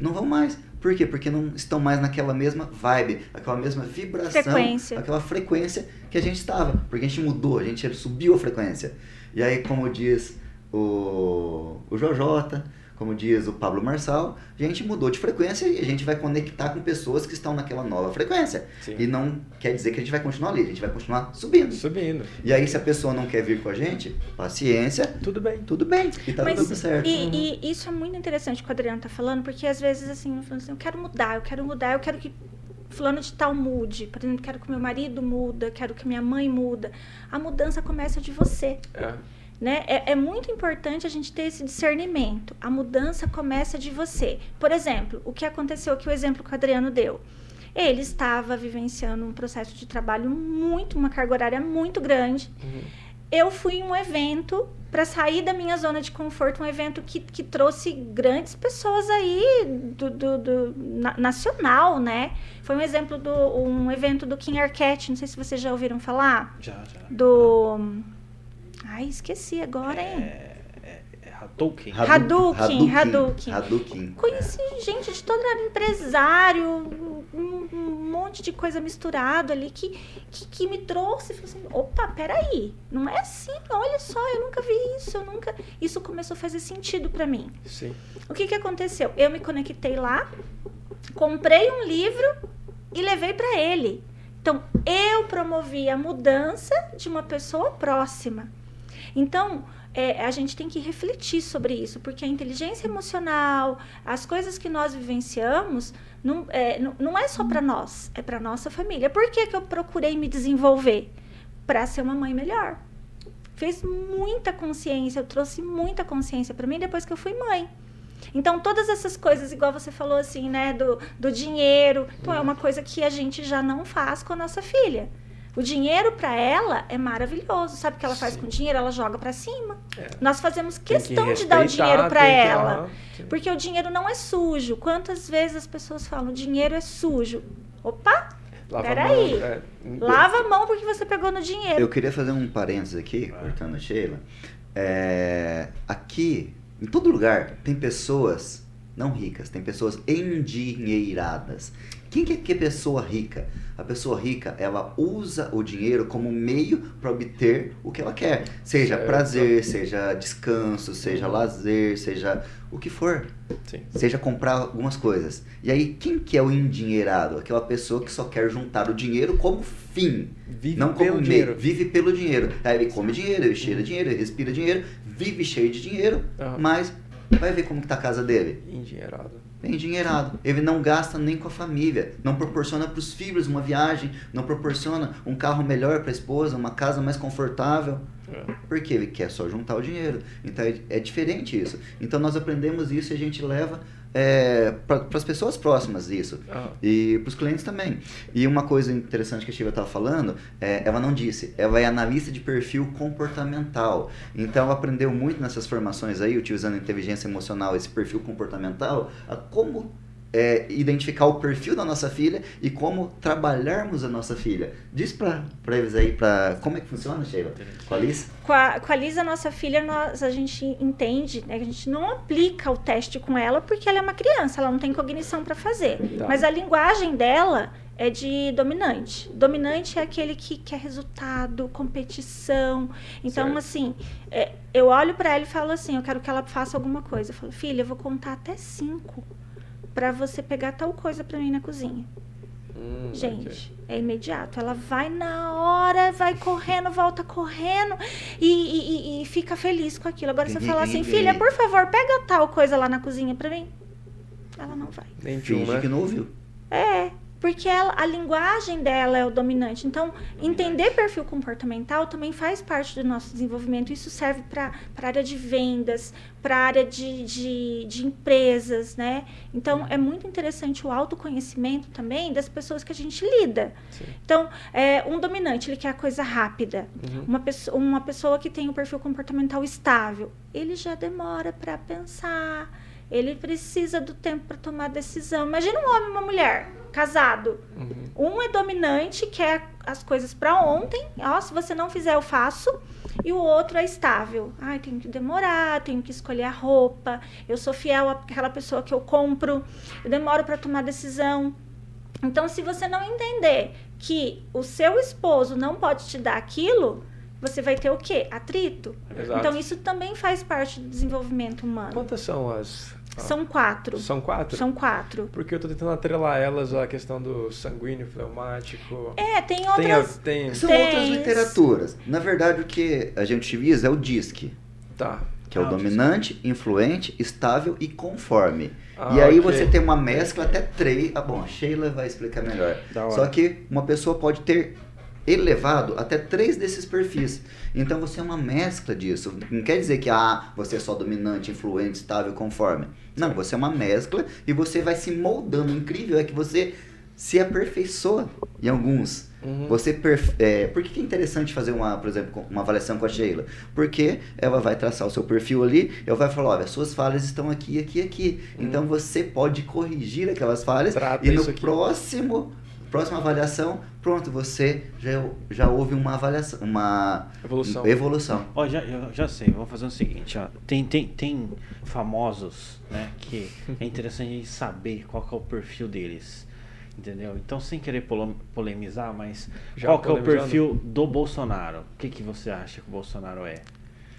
não vão mais. Por quê? Porque não estão mais naquela mesma vibe, aquela mesma vibração, Frequência. aquela frequência que a gente estava. Porque a gente mudou, a gente subiu a frequência. E aí, como diz o, o Jojota, como diz o Pablo Marçal, a gente mudou de frequência e a gente vai conectar com pessoas que estão naquela nova frequência. Sim. E não quer dizer que a gente vai continuar ali, a gente vai continuar subindo. Subindo. E aí, se a pessoa não quer vir com a gente, paciência, Tudo bem. tudo bem. E tá Mas, tudo certo. E, e isso é muito interessante o que o Adriano tá falando, porque às vezes assim, eu falo assim, eu quero mudar, eu quero mudar, eu quero que fulano de tal mude. Por exemplo, quero que meu marido muda, quero que minha mãe muda. A mudança começa de você. É. Né? É, é muito importante a gente ter esse discernimento. A mudança começa de você. Por exemplo, o que aconteceu aqui, o exemplo que o Adriano deu. Ele estava vivenciando um processo de trabalho muito, uma carga horária muito grande. Eu fui em um evento para sair da minha zona de conforto, um evento que, que trouxe grandes pessoas aí do, do, do- na- nacional, né? Foi um exemplo do um evento do King Arquette, não sei se vocês já ouviram falar Já, já. do Ai, esqueci agora, hein? É Hadouken. Hadouken, Hadouken. Hadouken. Conheci gente de todo lado, empresário, um, um monte de coisa misturado ali que, que, que me trouxe. Falei assim, opa, peraí, não é assim, olha só, eu nunca vi isso, eu nunca. Isso começou a fazer sentido pra mim. Sim. O que que aconteceu? Eu me conectei lá, comprei um livro e levei pra ele. Então, eu promovi a mudança de uma pessoa próxima. Então, é, a gente tem que refletir sobre isso, porque a inteligência emocional, as coisas que nós vivenciamos, não é, não, é só para nós, é para nossa família. Por que, que eu procurei me desenvolver? Para ser uma mãe melhor. Fez muita consciência, eu trouxe muita consciência para mim depois que eu fui mãe. Então, todas essas coisas, igual você falou assim, né, do, do dinheiro, então é uma coisa que a gente já não faz com a nossa filha. O dinheiro para ela é maravilhoso. Sabe o que ela faz com o dinheiro? Ela joga para cima. É. Nós fazemos Tem que questão de dar o dinheiro para que- ela. ah, sim. Porque o dinheiro não é sujo. Quantas vezes as pessoas falam, o dinheiro é sujo? Opa, Lava a Peraí. mão, é. lava a mão porque você pegou no dinheiro. Eu queria fazer um parênteses aqui, cortando a Sheila. É, aqui, em todo lugar, tem pessoas não ricas, tem pessoas endinheiradas. Quem que é que é pessoa rica? A pessoa rica, ela usa o dinheiro como meio para obter o que ela quer. Seja Certo. prazer, seja descanso, seja lazer, seja o que for. Sim. Seja comprar algumas coisas. E aí, quem que é o endinheirado? Aquela pessoa que só quer juntar o dinheiro como fim. Vive não pelo como meio. dinheiro. Vive pelo dinheiro. Aí ele come dinheiro, ele cheira dinheiro, ele respira dinheiro, vive cheio de dinheiro, Aham. mas vai ver como que tá a casa dele. Endinheirado. Bem endinheirado. Ele não gasta nem com a família, não proporciona para os filhos uma viagem, não proporciona um carro melhor para a esposa, uma casa mais confortável. É. Porque ele quer só juntar o dinheiro. Então é, é diferente isso. Então nós aprendemos isso e a gente leva para as pessoas próximas isso. Ah. E para os clientes também. E uma coisa interessante que a Shiva estava falando, é, ela não disse, ela é analista de perfil comportamental. Então ela aprendeu muito nessas formações aí, utilizando inteligência emocional, esse perfil comportamental, a como é, identificar o perfil da nossa filha e como trabalharmos a nossa filha. Diz para eles aí, pra, como é que funciona, Sheila? Com a Alice? Com a, com a Lisa, nossa filha, nós, a gente entende, né, a gente não aplica o teste com ela porque ela é uma criança, ela não tem cognição para fazer. Tá. Mas a linguagem dela é de dominante. Dominante é aquele que quer resultado, competição. Então, Certo. assim, é, eu olho para ela e falo assim: eu quero que ela faça alguma coisa. Eu falo, filha, eu vou contar até cinco. Para você pegar tal coisa para mim na cozinha. Hum. Gente, é imediato. Ela vai na hora, vai correndo, volta correndo e, e- e- fica feliz com aquilo. Agora, se eu falar assim, filha, por favor, pega tal coisa lá na cozinha pra mim. Ela não vai. Nem Finge né? que não ouviu. É, porque ela- a linguagem dela é o dominante. Então, entender perfil comportamental também faz parte do nosso desenvolvimento. Isso serve para a área de vendas, para a área de, de, de empresas, né? Então, é muito interessante o autoconhecimento também das pessoas que a gente lida. Sim. Então, é, um dominante, ele quer a coisa rápida. Uhum. Uma, pessoa, uma pessoa que tem o perfil comportamental estável, ele já demora para pensar, ele precisa do tempo para tomar decisão. Imagina um homem e uma mulher casado. Uhum. Um é dominante, quer as coisas para ontem. Ó, se você não fizer, eu faço. E o outro é estável. Ai, tenho que demorar, tenho que escolher a roupa. Eu sou fiel àquela pessoa que eu compro. Eu demoro para tomar decisão. Então, se você não entender que o seu esposo não pode te dar aquilo, você vai ter o quê? Atrito. Exato. Então, isso também faz parte do desenvolvimento humano. Quantas são as. São quatro. São quatro? São quatro. Porque eu tô tentando atrelar elas à questão do sanguíneo, fleumático. É, tem Tem, a, outras. tem. São Tem. outras literaturas. Na verdade, o que a gente utiliza é o DISC, Tá. que é o Ah, o dominante, influente, estável e conforme. Ah, e aí ok. você tem uma mescla até três. Ah, bom, a Sheila vai explicar melhor. Só que uma pessoa pode ter elevado até três desses perfis. Então você é uma mescla disso. Não quer dizer que ah, você é só dominante, influente, estável, conforme. Não, você é uma mescla e você vai se moldando. O incrível é que você se aperfeiçoa em alguns. Uhum. Você perfe- é, por que é interessante fazer uma, por exemplo, uma avaliação com a Sheila? Porque ela vai traçar o seu perfil ali, ela vai falar, olha, suas falhas estão aqui, aqui, aqui. Então você pode corrigir aquelas falhas Uhum. Trata e no próximo próxima avaliação, pronto, você já já houve uma avaliação, uma Evolução. evolução. Ó, já, eu já sei, vamos fazer o seguinte, ó. Tem, tem, tem famosos, né, que é interessante a gente saber qual que é o perfil deles. Entendeu? Então, sem querer polemizar, mas Já qual que é o perfil do Bolsonaro? O que, que você acha que o Bolsonaro é?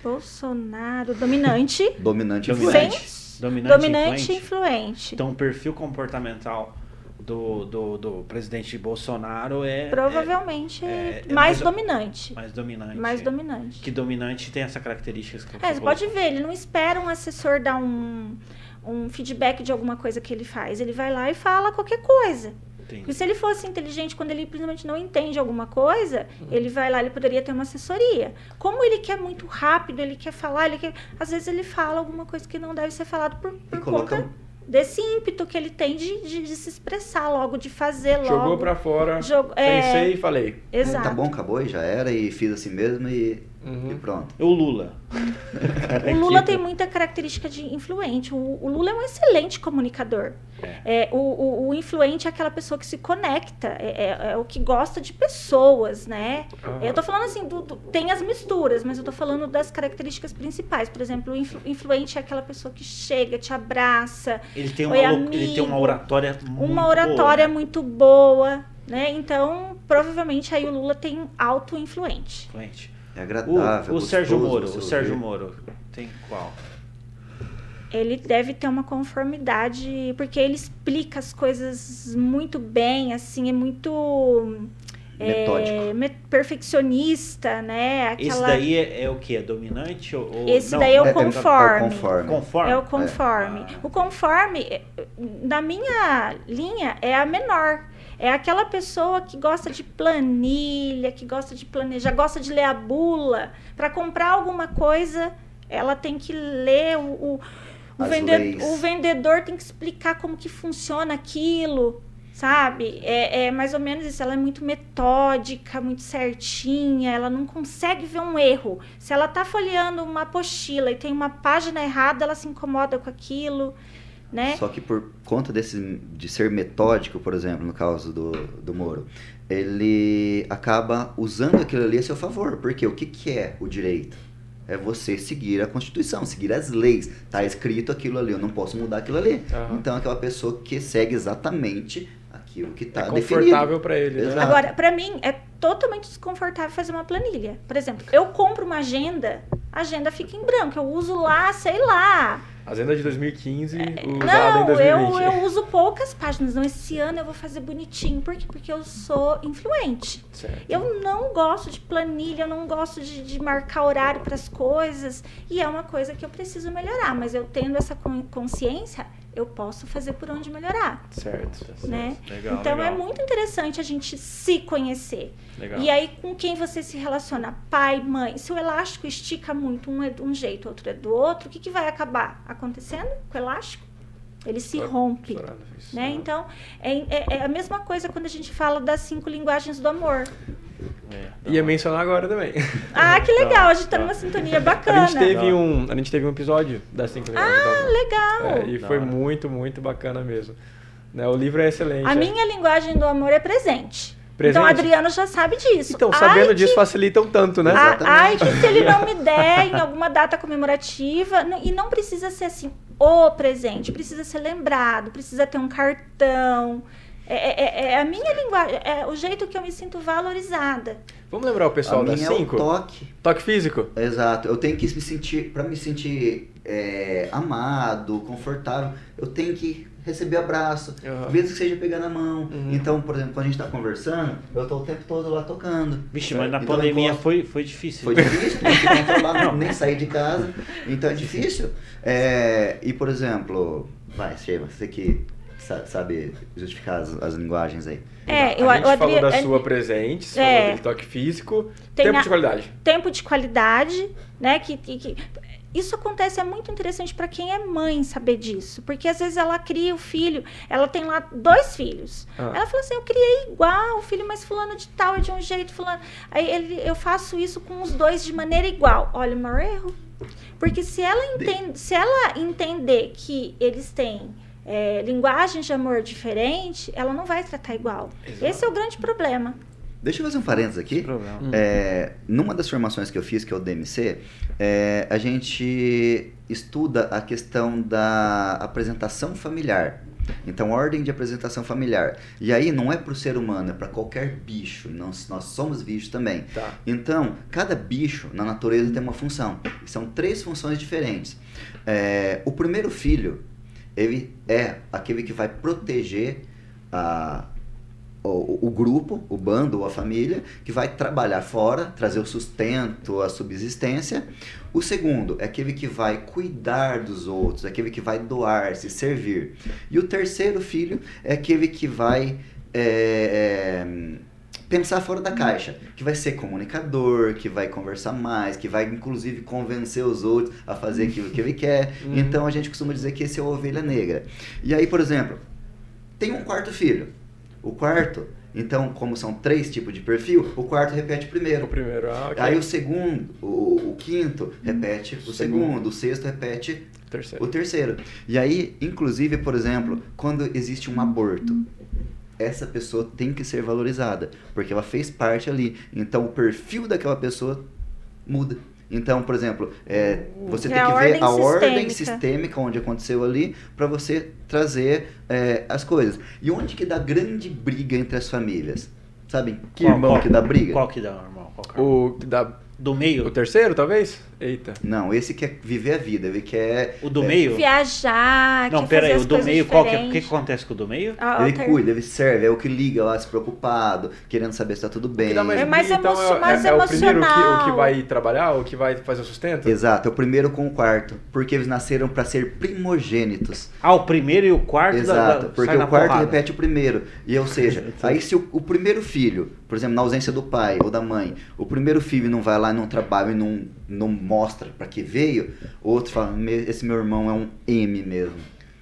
Bolsonaro, dominante. Dominante e influente. Dominante, dominante e influente? influente. Então, perfil comportamental do, do, do presidente Bolsonaro é, Provavelmente é- é mais mais- dominante. é mais dominante. Mais dominante. Que dominante tem essa característica que É, você pode ver, ele não espera um assessor dar um, um feedback de alguma coisa que ele faz. Ele vai lá e fala qualquer coisa. Entendi. Porque se ele fosse inteligente, quando ele simplesmente não entende alguma coisa, ele vai lá, ele poderia ter uma assessoria. Como ele quer muito rápido, ele quer falar, ele quer... às vezes ele fala alguma coisa que não deve ser falado por, por coloca- conta desse ímpeto que ele tem de, de, de se expressar logo, de fazer logo. Jogou pra fora, Jogo- é. pensei e falei. Exato. Tá bom, acabou e já era e fiz assim mesmo e, Uhum. e pronto. O Lula. O Lula tem muita característica de influente. O, o Lula é um excelente comunicador. É, o, o- o influente é aquela pessoa que se conecta, é, é- é o que gosta de pessoas, né? Ah. Eu tô falando assim, do- do- tem as misturas, mas eu tô falando das características principais. Por exemplo, o influ- influente é aquela pessoa que chega, te abraça, Ele tem uma, lou- ele amigo. tem uma oratória muito uma oratória boa, muito boa, né? Então, provavelmente aí o Lula tem alto influente. Influente. É O, agradável. o Sérgio gostoso Moro, o Sérgio ouvir. Moro tem qual? ele deve ter uma conformidade, porque ele explica as coisas muito bem, assim, é muito é, Metódico. me- perfeccionista, né? Esse Aquela, daí é, é o que? É dominante? Ou, Esse não, daí é o É- é- é o conforme. conforme. Conforme? É o conforme. Ah. O conforme, é, na minha linha, é a menor. É aquela pessoa que gosta de planilha, que gosta de planejar, gosta de ler a bula. Para comprar alguma coisa, ela tem que ler o, o, o, vende- o vendedor tem que explicar como que funciona aquilo, sabe? É, é mais ou menos isso. Ela é muito metódica, muito certinha. Ela não consegue ver um erro. Se ela tá folheando uma apostila e tem uma página errada, ela se incomoda com aquilo, né? Só que por conta desse, de ser metódico, por exemplo, no caso do, do Moro, ele acaba usando aquilo ali a seu favor. Porque o que, que é o direito? É você seguir a Constituição, seguir as leis. Tá escrito aquilo ali, eu não posso mudar aquilo ali. Aham. Então, aquela pessoa que segue exatamente aquilo que está é definido. confortável pra ele, né? Exato. Agora, para mim, é totalmente desconfortável fazer uma planilha. Por exemplo, eu compro uma agenda, a agenda fica em branco. Eu uso lá, sei lá, Agenda de 2015, usada em Não, 2020. eu, eu uso poucas páginas. Não, esse ano eu vou fazer bonitinho. Por quê? Porque eu sou influente. Certo. Eu não gosto de planilha, eu não gosto de, de marcar horário para as coisas. E é uma coisa que eu preciso melhorar. Mas eu tendo essa con- consciência, eu posso fazer por onde melhorar. Certo. Né? Legal, então legal. é muito interessante a gente se conhecer. Legal. E aí, com quem você se relaciona? Pai, mãe. Se o elástico estica muito, um é de um jeito, outro é do outro, o que, que vai acabar acontecendo com o elástico? Ele se rompe. isso. Né? Então, é, é- é a mesma coisa quando a gente fala das cinco linguagens do amor. É, Ia mencionar agora também. Ah, que legal, a gente tá numa sintonia A bacana. gente teve um, a gente teve um episódio das cinco Ah, amor. legal. É, e Da foi hora. muito, muito bacana mesmo. Né, o livro é excelente. A é. minha linguagem do amor é presente. Presente? Então, Adriano já sabe disso. Então, Ai, sabendo que disso, facilita um tanto, né? Exatamente. ai, que se ele não me der em alguma data comemorativa, e não precisa ser assim, o presente, precisa ser lembrado, precisa ter um cartão. É, é- é a minha linguagem, é o jeito que eu me sinto valorizada. Vamos lembrar o pessoal a das minha é o cinco? toque. Toque físico? Exato. Eu tenho que me sentir, para me sentir é, amado, confortável, eu tenho que receber abraço, Aham. mesmo que seja pegar na mão. Uhum. Então, por exemplo, quando a gente tá conversando, eu tô o tempo todo lá tocando. Vixe, mas na Então, pandemia foi, foi difícil. Foi difícil, não se controlar, nem sair de casa. Então é difícil. É, e, por exemplo, vai, Sheva, você que sabe justificar as, as linguagens aí. É, eu, a gente falou Adri- da sua presente, É. falou do toque físico, Tem tempo a- de qualidade. tempo de qualidade, né? Que, que- que- isso acontece é muito interessante para quem é mãe saber disso, porque às vezes ela cria o filho, ela tem lá dois filhos. Ah. Ela fala assim, eu criei igual o filho, mas fulano de tal é de um jeito, fulano. Aí ele, eu faço isso com os dois de maneira igual. Olha o maior erro. Porque se ela, entende, se ela entender que eles têm é, linguagens de amor diferente, ela não vai tratar igual. Esse é o grande problema. Deixa eu fazer um parênteses aqui. Problema. É, numa das formações que eu fiz, que é o DMC, é, a gente estuda a questão da apresentação familiar. Então, ordem de apresentação familiar. E aí não é para o ser humano, é para qualquer bicho. Nós, nós somos bichos também. Tá. Então, cada bicho na natureza tem uma função. São três funções diferentes. É, o primeiro filho, ele é aquele que vai proteger a, o, o grupo, o bando ou a família, que vai trabalhar fora, trazer o sustento, a subsistência. O segundo é aquele que vai cuidar dos outros, aquele que vai doar, se servir. E o terceiro filho é aquele que vai é, é, pensar fora da caixa, que vai ser comunicador, que vai conversar mais, que vai inclusive convencer os outros a fazer aquilo que ele quer. Uhum. Então a gente costuma dizer que esse é a ovelha negra. E aí, por exemplo, tem um quarto filho. O quarto, então, como são três tipos de perfil, o quarto repete o primeiro. O primeiro, ah, ok. Aí o segundo, o, o quinto repete o Segundo. segundo, o sexto repete terceiro. o terceiro. E aí, inclusive, por exemplo, quando existe um aborto, essa pessoa tem que ser valorizada, porque ela fez parte ali. Então o perfil daquela pessoa muda. Então, por exemplo, é, você Que tem é a que ver a ordem sistêmica. sistêmica onde aconteceu ali para você trazer é, as coisas. E onde que dá grande briga entre as famílias? Sabem que Qual- irmão qual- que dá briga? Qual que dá, irmão? Qual que é? o... O da, Do meio? o terceiro, talvez? Eita. Não, esse quer viver a vida, ele quer O do é, meio? Viajar, Não, pera aí, o do meio, qual que, é- o que, acontece com o do meio? Ah, Ele alter- cuida, ele serve, é o que liga lá, se preocupado, querendo saber se tá tudo bem. mais, É mais então, é, mais é, é o primeiro que, o que emocional. vai trabalhar, o que vai fazer o sustento? Exato, é o primeiro com o quarto, porque eles nasceram para ser primogênitos. Ah, o primeiro e o quarto da- Exato, da, porque sai na o quarto porrada. repete o primeiro. E ou seja, aí se o, o primeiro filho, por exemplo, na ausência do pai ou da mãe, o primeiro filho não vai lá e não trabalha e não, não mostra para que veio, outro fala, "Me- esse meu irmão é um M mesmo.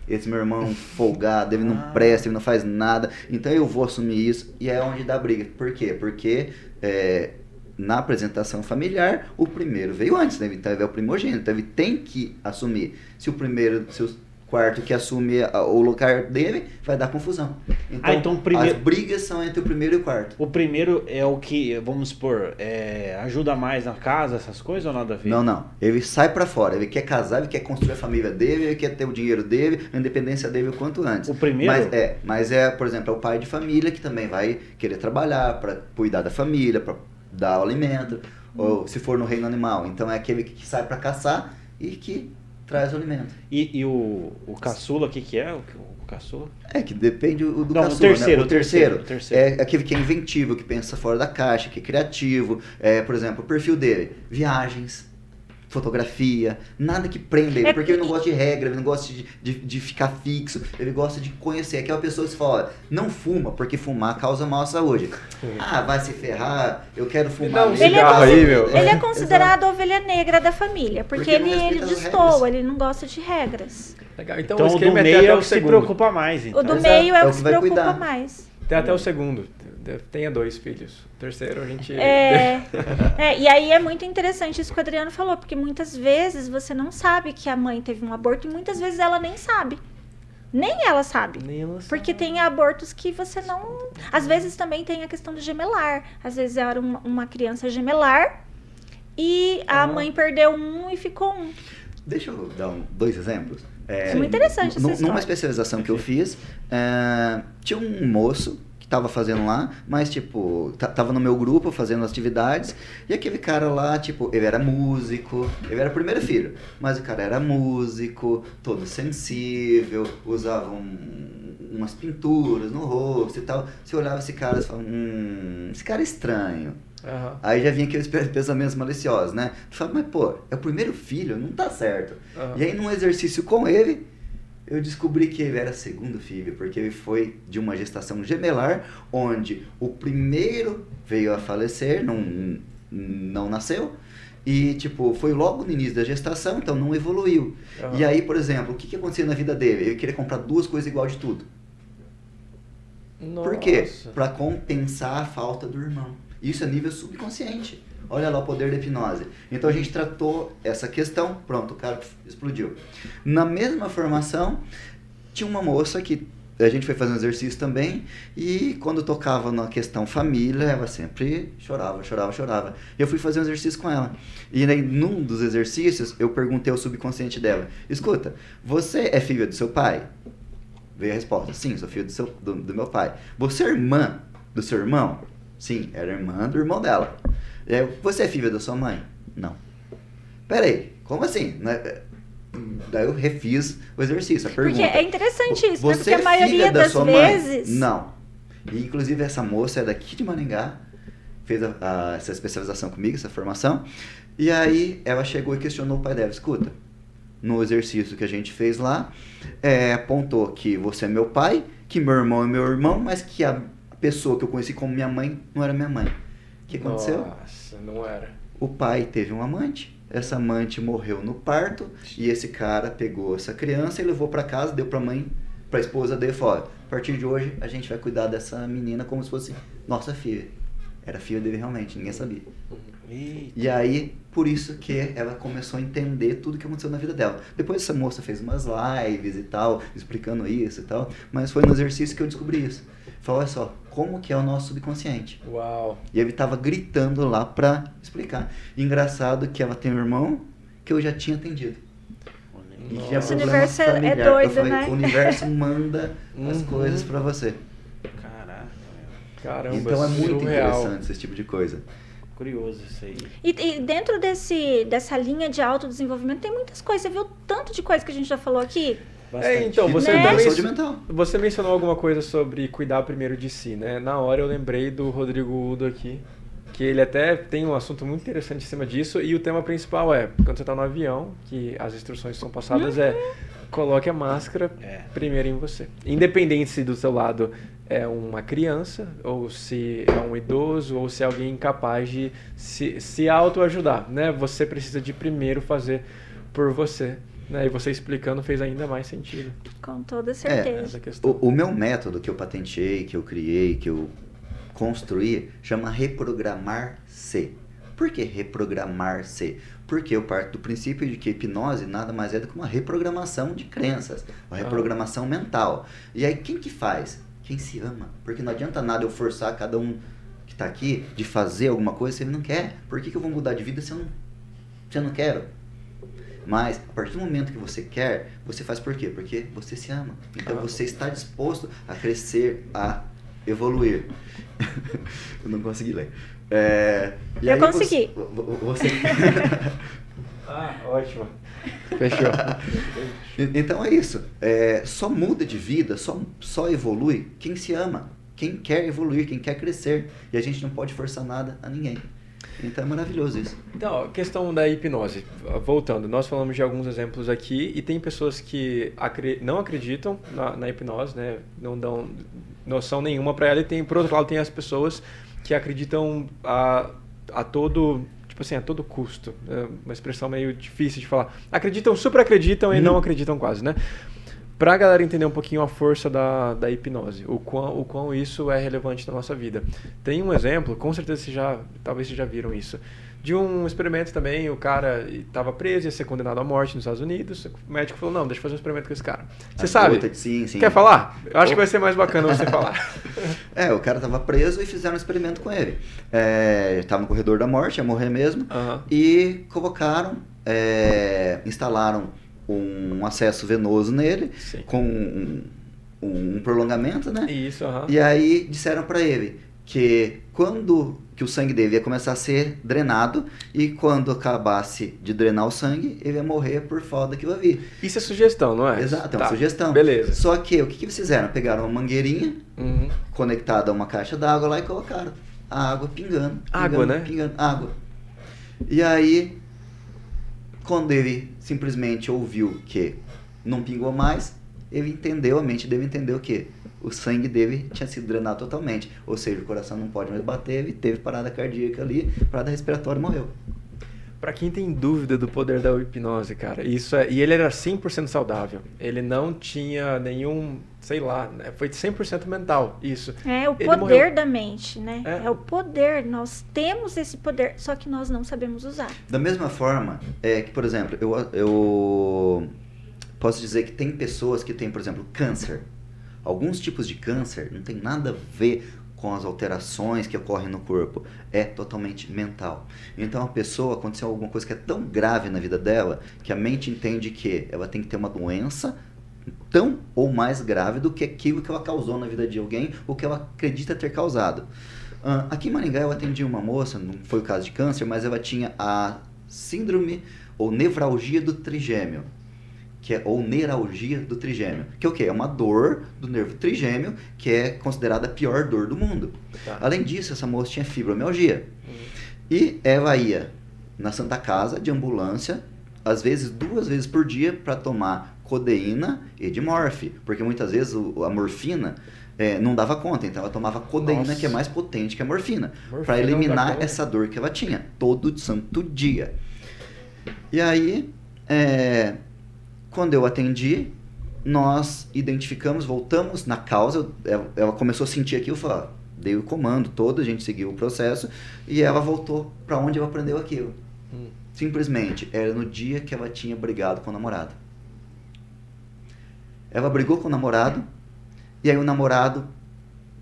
Esse meu irmão é um folgado, ele não Ah. presta, ele não faz nada. Então eu vou assumir isso e é onde dá briga. Por quê? Porque é, na apresentação familiar, o primeiro veio antes, né? Então ele é o primogênito, então ele tem que assumir. Se o primeiro, se o quarto que assume a- o lugar dele, vai dar confusão. Então, Ah, então primeiro- as brigas são entre o primeiro e o quarto. O primeiro é o que, vamos supor, é, ajuda mais na casa, essas coisas ou nada a ver? Não, não. Ele sai pra fora. Ele quer casar, ele quer construir a família dele, ele quer ter o dinheiro dele, a independência dele o quanto antes. O primeiro? Mas é, mas é, por exemplo, é o pai de família que também vai querer trabalhar pra cuidar da família, pra dar o alimento, ou se for no reino animal, então é aquele que sai pra caçar e que traz o alimento. E, e o, o caçula, o que, que é? O, o caçula? É que depende do, do Não, o caçula, terceiro, né? o terceiro, o terceiro. É aquele que é inventivo, que pensa fora da caixa, que é criativo. É, por exemplo, o perfil dele, viagens, fotografia, nada que prenda ele, É porque ele não gosta de regra, ele não gosta de, de, de ficar fixo, ele gosta de conhecer. Aquela pessoa que fala, não fuma, porque fumar causa mal à saúde. Ah, vai se ferrar, eu quero fumar. um. Ele é, aí, meu. ele é considerado a ovelha negra da família, porque, Porque ele, ele destoa, ele não gosta de regras. Legal. Então, Então, o o do é meio é o que se segundo. preocupa mais, então. O do Exato, meio é, é o que se preocupa cuidar. mais. Tem até o segundo. Tenha dois filhos. O terceiro a gente. É, é, e aí é muito interessante isso que o Adriano falou, porque muitas vezes você não sabe que a mãe teve um aborto e muitas vezes ela nem sabe. Nem ela sabe. Nem ela sabe. Porque tem abortos que você não. Às vezes também tem a questão do gemelar. Às vezes era uma, uma criança gemelar e a Ah. mãe perdeu um e ficou um. Deixa eu dar um- dois exemplos. É, É muito interessante essa. Numa especialização que eu fiz, é, tinha um moço tava fazendo lá, mas tipo, ta- tava no meu grupo fazendo atividades, e aquele cara lá, tipo, ele era músico, ele era o primeiro filho, mas o cara era músico, todo sensível, usava um- umas pinturas no rosto e tal. Você olhava esse cara e falava, hum, esse cara é estranho. Aham. Aí já vinha aqueles pe- pensamentos maliciosos, né? Tu fala, mas pô, é o primeiro filho, não tá certo. Aham. E aí, num exercício com ele, eu descobri que ele era segundo filho, porque ele foi de uma gestação gemelar, onde o primeiro veio a falecer, não, não nasceu, e, tipo, foi logo no início da gestação, então não evoluiu. Aham. E aí, por exemplo, o que, que acontecia na vida dele? Ele queria comprar duas coisas igual de tudo. Por quê? Nossa. Para compensar a falta do irmão. Isso é nível subconsciente. Olha lá o poder da hipnose. Então a gente tratou essa questão, pronto, o cara explodiu. Na mesma formação, tinha uma moça que a gente foi fazer um exercício também, e quando tocava na questão família, ela sempre chorava, chorava, chorava. Eu fui fazer um exercício com ela. E aí, num dos exercícios, eu perguntei ao subconsciente dela: Escuta, você é filha do seu pai? Veio a resposta: Sim, sou filho do, do, do meu pai. Você é irmã do seu irmão? Sim, era irmã do irmão dela. Aí, você é filha da sua mãe? Não. Peraí, como assim? Né? Daí eu refiz o exercício, a pergunta. Porque é interessante isso, né? Porque a é maioria filha da das vezes. Mãe? Não. E, inclusive, essa moça é daqui de Maringá, fez a- a- essa especialização comigo, essa formação. E aí ela chegou e questionou o pai dela: escuta, no exercício que a gente fez lá, é, apontou que você é meu pai, que meu irmão é meu irmão, mas que a pessoa que eu conheci como minha mãe não era minha mãe. O que aconteceu? Nossa, não era. O pai teve um amante, essa amante morreu no parto e esse cara pegou essa criança e levou pra casa, deu pra mãe, pra esposa dele falou: "Olha, a partir de hoje a gente vai cuidar dessa menina como se fosse nossa filha. Era filha dele realmente, ninguém sabia. Eita. E aí, por isso que ela começou a entender tudo que aconteceu na vida dela. Depois essa moça fez umas lives e tal, explicando isso e tal, mas foi no exercício que eu descobri isso. Falou, olha só, como que é o nosso subconsciente. Uau. E ele tava gritando lá pra explicar. E engraçado que ela tem um irmão que eu já tinha atendido. E Nossa. Esse universo é- é familiar. doido, falei, né? o universo manda as Uhum. coisas pra você. Caraca, meu. Caramba, então é muito surreal. interessante esse tipo de coisa. Curioso isso aí. E, e dentro desse, dessa linha de autodesenvolvimento tem muitas coisas. Você viu tanto de coisa que a gente já falou aqui? É, então, você Né? também também... saúde mental. Você mencionou alguma coisa sobre cuidar primeiro de si, né? Na hora eu lembrei do Rodrigo Udo aqui, que ele até tem um assunto muito interessante em cima disso, e o tema principal é, quando você está no avião, que as instruções são passadas é coloque a máscara É. primeiro em você. Independente se do seu lado é uma criança, ou se é um idoso, ou se é alguém incapaz de se, se autoajudar, né? Você precisa de primeiro fazer por você. Né? E você explicando fez ainda mais sentido. Com toda certeza. Essa questão. O, o meu método que eu patenteei, que eu criei, que eu construí, chama reprogramar-se. Por que reprogramar-se? Porque eu parto do princípio de que a hipnose nada mais é do que uma reprogramação de crenças, uma Ah. reprogramação mental. E aí quem que faz? Quem se ama. Porque não adianta nada eu forçar cada um que está aqui de fazer alguma coisa se ele não quer. Por que, que eu vou mudar de vida se eu não, se eu não quero? Mas a partir do momento que você quer, você faz por quê? Porque você se ama. Então Ah. você está disposto a crescer, a evoluir. eu não consegui ler. É, e Eu aí consegui. Você, vo- vo- você- Ah, ótimo. Fechou. Então é isso. É, só muda de vida, só, só evolui quem se ama, quem quer evoluir, quem quer crescer. E a gente não pode forçar nada a ninguém. Então é maravilhoso isso. Então, questão da hipnose. Voltando, nós falamos de alguns exemplos aqui e tem pessoas que não acreditam na, na hipnose, né? Não dão noção nenhuma para ela e tem, por outro lado, tem as pessoas que acreditam a, a todo tipo assim, a todo custo. É uma expressão meio difícil de falar. Acreditam, super acreditam e Uhum. não acreditam quase, né? Pra galera entender um pouquinho a força da, da hipnose, o quão, o quão isso é relevante na nossa vida. Tem um exemplo, com certeza vocês já, talvez vocês já viram isso, de um experimento também, o cara estava preso, ia ser condenado à morte nos Estados Unidos, o médico falou, não, deixa eu fazer um experimento com esse cara. Você A sabe? de- Sim, sim. Quer falar? Eu acho que vai ser mais bacana você falar. É, o cara tava preso e fizeram um experimento com ele. É, ele tava no corredor da morte, ia morrer mesmo. Aham. E colocaram, é, instalaram um acesso venoso nele, Sim. com um, um prolongamento, né? Isso, aham. E aí disseram pra ele que quando que o sangue dele ia começar a ser drenado e quando acabasse de drenar o sangue, ele ia morrer por falta daquilo ali. Isso é sugestão, não é? Exato, é uma Tá, sugestão. Beleza. Só que o que, que eles fizeram? Pegaram uma mangueirinha Uhum. conectada a uma caixa d'água lá e colocaram a água pingando. pingando Água, né? Pingando, água. E aí, quando ele simplesmente ouviu que não pingou mais, ele entendeu, a mente dele entendeu que o sangue dele tinha sido drenado totalmente. Ou seja, o coração não pode mais bater, ele teve parada cardíaca ali, parada respiratória e morreu. Pra quem tem dúvida do poder da hipnose, cara, isso é. E ele era 100% saudável. Ele não tinha nenhum. Sei lá, né? foi 100% mental. Isso. É o Ele poder morreu. da mente, né? É. É. o poder. Nós temos esse poder, só que nós não sabemos usar. Da mesma forma, é que, por exemplo, eu, eu posso dizer que tem pessoas que têm, por exemplo, câncer. Alguns tipos de câncer não tem nada a ver com as alterações que ocorrem no corpo. É totalmente mental. Então a pessoa, aconteceu alguma coisa que é tão grave na vida dela, que a mente entende que ela tem que ter uma doença tão ou mais grave do que aquilo que ela causou na vida de alguém ou que ela acredita ter causado. Ah, aqui em Maringá eu atendi uma moça, não foi o caso de câncer, mas ela tinha a síndrome ou nevralgia do trigêmeo, que é ou neuralgia do trigêmeo, que é o quê? É uma dor do nervo trigêmeo, que é considerada a pior dor do mundo. Tá. Além disso, essa moça tinha fibromialgia. E ela ia na Santa Casa de ambulância, às vezes duas vezes por dia, para tomar codeína e de morfe, porque muitas vezes o- a morfina eh, não dava conta, então ela tomava codeína Nossa. que é mais potente que a morfina, Morfina para eliminar essa dor que ela tinha todo santo dia. E aí, eh, quando eu atendi, nós identificamos, voltamos na causa, ela, ela começou a sentir aquilo, ó, dei o comando todo, a gente seguiu o processo e ela voltou para onde ela aprendeu aquilo. Hum. Simplesmente era no dia que ela tinha brigado com o namorado. Ela brigou com o namorado e aí o namorado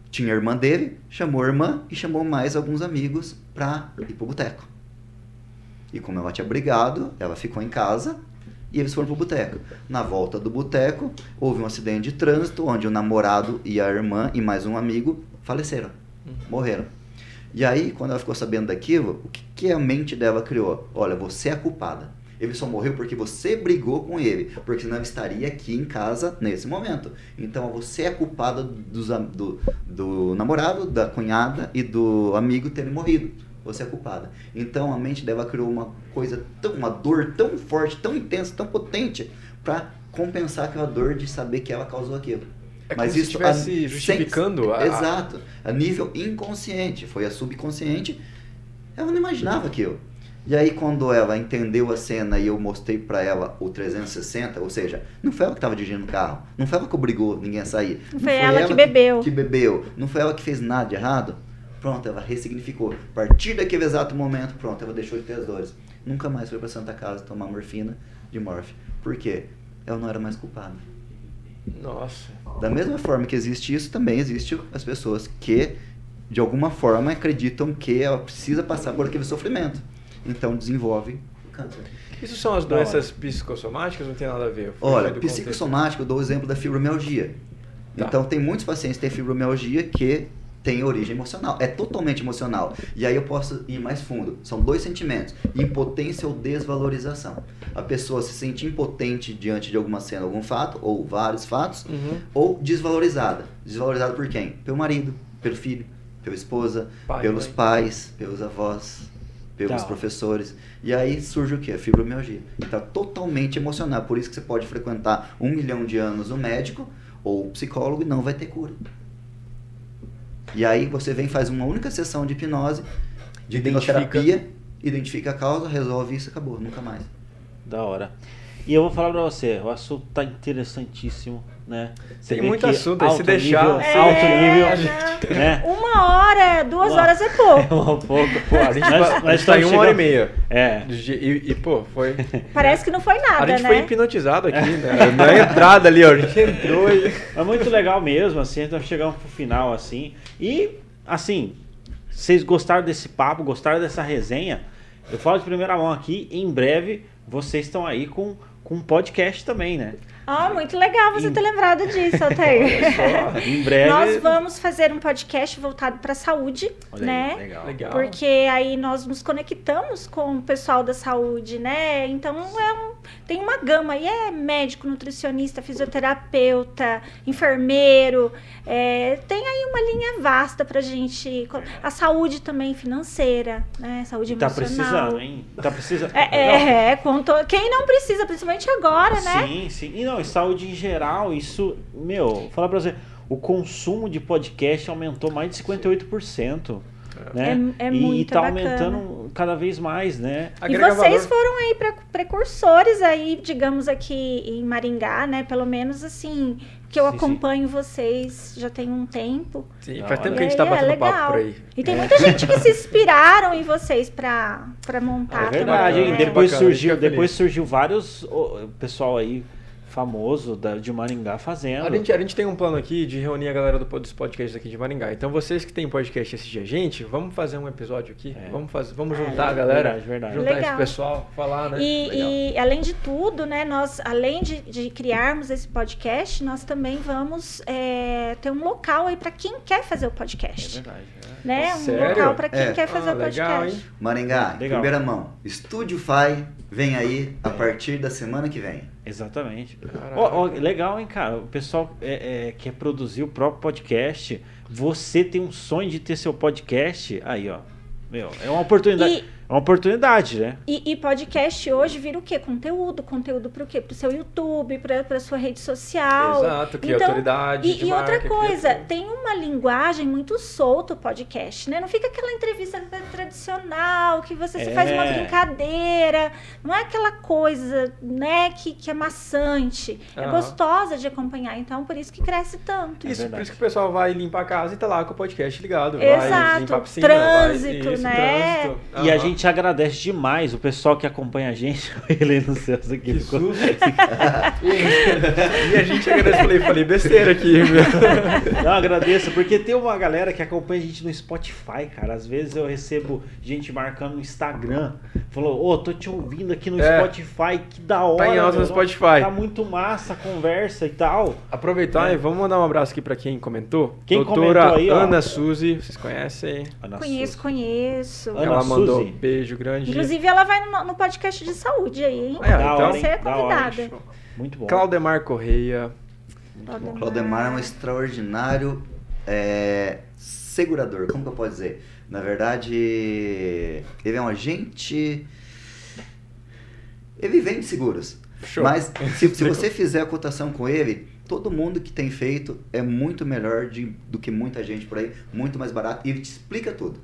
tinha a irmã dele, chamou a irmã e chamou mais alguns amigos pra ir pro boteco. E como ela tinha brigado, ela ficou em casa e eles foram pro boteco. Na volta do boteco, houve um acidente de trânsito onde o namorado e a irmã e mais um amigo faleceram, morreram. E aí, quando ela ficou sabendo daquilo, o que, que a mente dela criou? Olha, você é a culpada. Ele só morreu porque você brigou com ele, porque senão ele estaria aqui em casa nesse momento. Então você é a culpada dos do, do namorado, da cunhada e do amigo terem morrido. Você é a culpada. Então a mente dela criou uma coisa tão, uma dor tão forte, tão intensa, tão potente, para compensar aquela dor de saber que ela causou aquilo. É como se estivesse justificando a- Exato. A nível inconsciente. Foi a subconsciente. Ela não imaginava aquilo. E aí, quando ela entendeu a cena e eu mostrei pra ela o 360, ou seja, não foi ela que estava dirigindo o carro, não foi ela que obrigou ninguém a sair. Não foi ela que bebeu. Que bebeu. Não foi ela que fez nada de errado. Pronto, ela ressignificou. A partir daquele exato momento, pronto, ela deixou de ter as dores. Nunca mais foi pra Santa Casa tomar morfina de morfe. Por quê? Ela não era mais culpada. Nossa. Da mesma forma que existe isso, também existe as pessoas que, de alguma forma, acreditam que ela precisa passar por aquele sofrimento. Então desenvolve o câncer. Isso são as doenças psicossomáticas? Não tem nada a ver. Olha, psicossomático, eu dou o exemplo da fibromialgia. Tá. Então, tem muitos pacientes que têm fibromialgia que tem origem emocional. É totalmente emocional. E aí eu posso ir mais fundo. São dois sentimentos: impotência ou desvalorização. A pessoa se sente impotente diante de alguma cena, algum fato, ou vários fatos, Uhum. ou desvalorizada. Desvalorizada por quem? Pelo marido, pelo filho, pela esposa, Pai, pelos mãe. pais, pelos avós, pelos Tá. professores. E aí surge o que? A fibromialgia. Está totalmente emocional. Por isso que você pode frequentar um milhão de anos o médico ou o psicólogo e não vai ter cura. E aí você vem faz uma única sessão de hipnose, de Identifica. hipnoterapia, identifica a causa, resolve isso, acabou, nunca mais. Da hora. E eu vou falar pra você, o assunto tá interessantíssimo, né? Você Tem muito assunto aí, se alto deixar- nível, É, alto nível, não. né? Uma hora, duas Uma- horas é É pouco. um pouco. Pô, a gente, Nós- tá- nós a gente tá em uma hora e meia. É. E, e, pô, foi. Parece que não foi nada, a gente né? foi hipnotizado aqui, né? Na entrada ali, ó. A gente entrou e. É muito legal mesmo, assim, então chegamos pro final, assim. E, assim, vocês gostaram desse papo, gostaram dessa resenha? Eu falo de primeira mão aqui, em breve vocês estão aí com, com podcast também, né? Ah, muito legal você Em- ter lembrado disso, Altair. Em breve. Nós vamos fazer um podcast voltado para a saúde, Olha aí, né? legal. Legal. Porque aí nós nos conectamos com o pessoal da saúde, né? Então é um, tem uma gama aí, é médico, nutricionista, fisioterapeuta, enfermeiro, é, tem aí uma linha vasta pra gente. co- A saúde também financeira, né? Saúde Tá emocional. precisando, hein? Tá precisando. É, é, é, quem não precisa, principalmente agora, né? Sim, sim. E não, e saúde em geral, isso, meu, vou falar pra você, o consumo de podcast aumentou mais de 58%. Né? É- é e, muito e tá bacana. aumentando cada vez mais, né? E Agrega vocês valor. foram aí pre- precursores aí, digamos aqui em Maringá, né? Pelo menos assim, que eu Sim, sim. acompanho vocês já tem um tempo. Sim, faz tempo que a gente tá E é batendo papo legal. por aí. E tem muita gente que se inspiraram em vocês pra, pra montar É verdade, também. né? Depois Bacana, surgiu, depois surgiu vários ô, pessoal aí famoso da, de Maringá fazendo. A gente, a gente tem um plano aqui de reunir a galera do, dos podcasts aqui de Maringá. Então, vocês que têm podcast e assistir a gente, vamos fazer um episódio aqui? É. Vamos, fazer, vamos juntar a galera, Verdade, verdade. juntar Legal. esse pessoal, falar, né? E, e, além de tudo, né, nós, além de, de criarmos esse podcast, nós também vamos é, ter um local aí para quem quer fazer o É podcast. verdade. é. né? Um local para quem É. quer fazer Ah, o legal, podcast. hein? Maringá, Legal. primeira mão. Estúdio Fai vem aí a partir da semana que vem. Exatamente. Ó, ó, legal, hein, cara? O pessoal é, é, quer produzir o próprio podcast. Você tem um sonho de ter seu podcast. Aí, ó. Meu, é uma oportunidade. E- É uma oportunidade, né? E, e podcast hoje vira o quê? Conteúdo. Conteúdo para o quê? Para o seu YouTube, para a sua rede social. Exato, cria Então, autoridade. E, de e outra marca, cria coisa, tudo. tem uma linguagem muito solta o podcast, né? Não fica aquela entrevista tradicional que você se faz uma É. brincadeira. Não é aquela coisa, né, que, que é maçante. É Aham. gostosa de acompanhar. Então, por isso que cresce tanto. É Isso, por verdade. isso que o pessoal vai limpar a casa e tá lá com o podcast ligado. Vai Exato. limpar a piscina, Trânsito, vai, isso, né? trânsito. E a Aham. Gente agradece demais o pessoal que acompanha a gente. Ele no céu aqui Que ficou. e a gente agradece. Falei, falei besteira aqui, meu. Não, agradeço, porque tem uma galera que acompanha a gente no Spotify, cara. Às vezes eu recebo gente marcando no Instagram. Falou, ô, tô te ouvindo aqui no É. Spotify, que da hora. Tá em alta no. Spotify. Tá muito massa a conversa e tal. Aproveitar É. e vamos mandar um abraço aqui pra quem comentou. Quem Doutora comentou aí, ó? Ana Suzy, vocês conhecem? Ana Conheço, Suzy. conheço. Ana Ela mandou Suzy. um beijo grande. Inclusive, ela vai no, no podcast de saúde aí, hein? É, então- hora, Você é hora, convidada. hein? Muito bom. Claudemar Correia. Claudemar. Claudemar é um extraordinário é, segurador. Como que eu posso dizer? Na verdade, ele é um agente. Ele vende seguros. Show. Mas se, se você fizer a cotação com ele, todo mundo que tem feito é muito melhor de- do que muita gente por aí, muito mais barato e ele te explica tudo.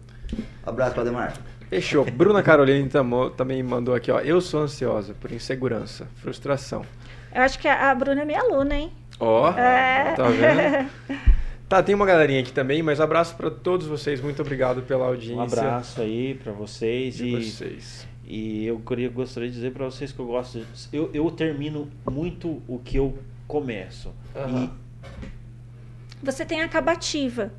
Abraço, Claudemar. Fechou. Bruna Caroline tamo- também mandou aqui, ó. Eu sou ansiosa por insegurança, frustração. Eu acho que a Bruna é minha aluna, hein? Ó, É. tá vendo? Tá, tem uma galerinha aqui também, mas abraço pra todos vocês. Muito obrigado pela audiência Um abraço aí pra vocês de e, vocês. e eu queria, gostaria de dizer pra vocês que eu gosto. de- Eu, eu termino muito o que eu começo. Aham. Você tem a acabativa.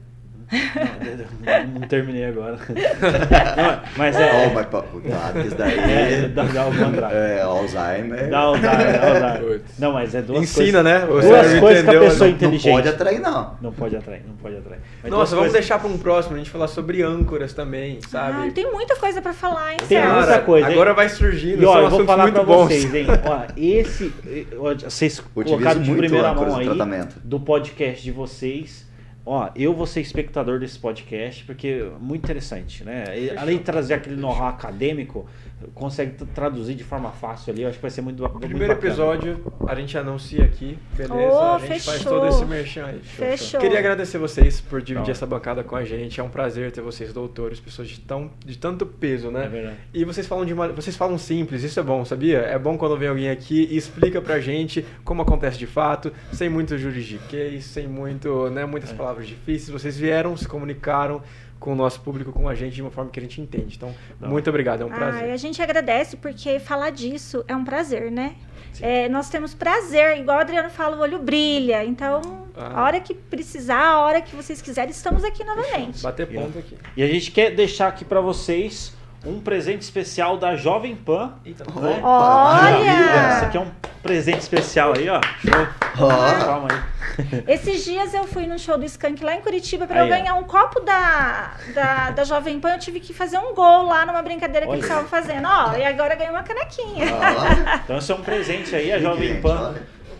Não, não terminei agora. Não, mas é. Oh, mas cuidado, isso daí. É, dá, dá o contrário. É, Alzheimer. Dá dar. Putz. Não, mas é duas Ensina, coisas. né? Você Duas não coisas que a entendeu, pessoa não- Não inteligente. pode atrair, não. Não pode atrair, não pode atrair. Mas Nossa, vamos coisas- deixar para um próximo, a gente falar sobre âncoras também, sabe? Ah, tem muita coisa pra falar, hein, Tem Celso? muita Cara, coisa, hein? Agora vai surgindo, E ó, eu vou falar bons. vocês, hein? Ó, esse, vocês Utilizo colocaram de primeira mão no aí do podcast de vocês. Ó, eu vou ser espectador desse podcast porque é muito interessante, né? E, além de trazer aquele know-how acadêmico, consegue traduzir de forma fácil ali. Eu acho que vai ser muito, muito Primeiro bacana. episódio, a gente anuncia aqui, beleza? Oh, a gente faz fechou. todo esse merchan aí. Fechou. Queria agradecer vocês por dividir Tá. essa bancada com a gente. É um prazer ter vocês, doutores, pessoas de, tão, de tanto peso, né? É verdade. E vocês falam de uma, vocês falam simples, isso é bom, sabia? É bom quando vem alguém aqui e explica pra gente como acontece de fato, sem muito juridiquês, sem muito, né, muitas É. palavras difíceis. Vocês vieram, se comunicaram com o nosso público, com a gente de uma forma que a gente entende. Então, Não. muito obrigado, é um Ah, e prazer. a gente agradece porque falar disso é um prazer, né? É, nós temos prazer, igual o Adriano fala, o olho brilha. Então, Ah. a hora que precisar, a hora que vocês quiserem, estamos aqui novamente. Bater ponto aqui. E a gente quer deixar aqui pra vocês um presente especial da Jovem Pan. Eita, né? Olha! Esse aqui é um presente especial aí, ó. Show. Ó. Calma aí. Esses dias eu fui no show do Skank lá em Curitiba para eu Aí, ó. ganhar um copo da, da, da Jovem Pan. Eu tive que fazer um gol lá numa brincadeira que Olha. eles estavam fazendo. Ó, e agora ganhei uma canequinha. Ó. Então esse é um presente aí, a Jovem Pan.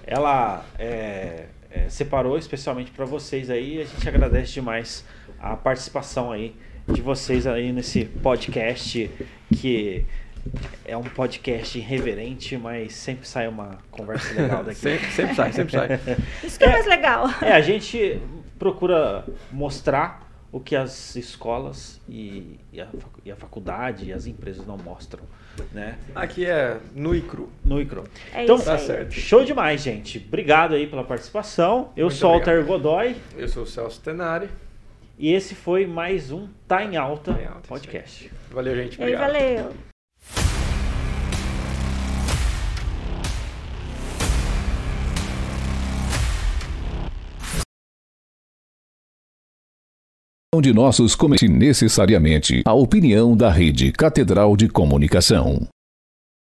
Ela é, é, separou especialmente para vocês aí. e A gente agradece demais a participação aí de vocês aí nesse podcast que é um podcast irreverente, mas sempre sai uma conversa legal daqui. Sempre, sempre sai, sempre sai. Isso que é, mais legal. É, a gente procura mostrar o que as escolas e, e, a, e a faculdade e as empresas não mostram, né? Aqui é nu e cru. No ICRO. É então, isso Tá aí. certo. show demais, gente. Obrigado aí pela participação. Eu Muito sou o obrigado. Alter Godoy Eu sou o Celso Tenari. E esse foi mais um Tá em Alta, Tá em Alta, podcast. Valeu, gente. E aí, Obrigado. valeu. de nossos comentários necessariamente a opinião da Rede Catedral de Comunicação.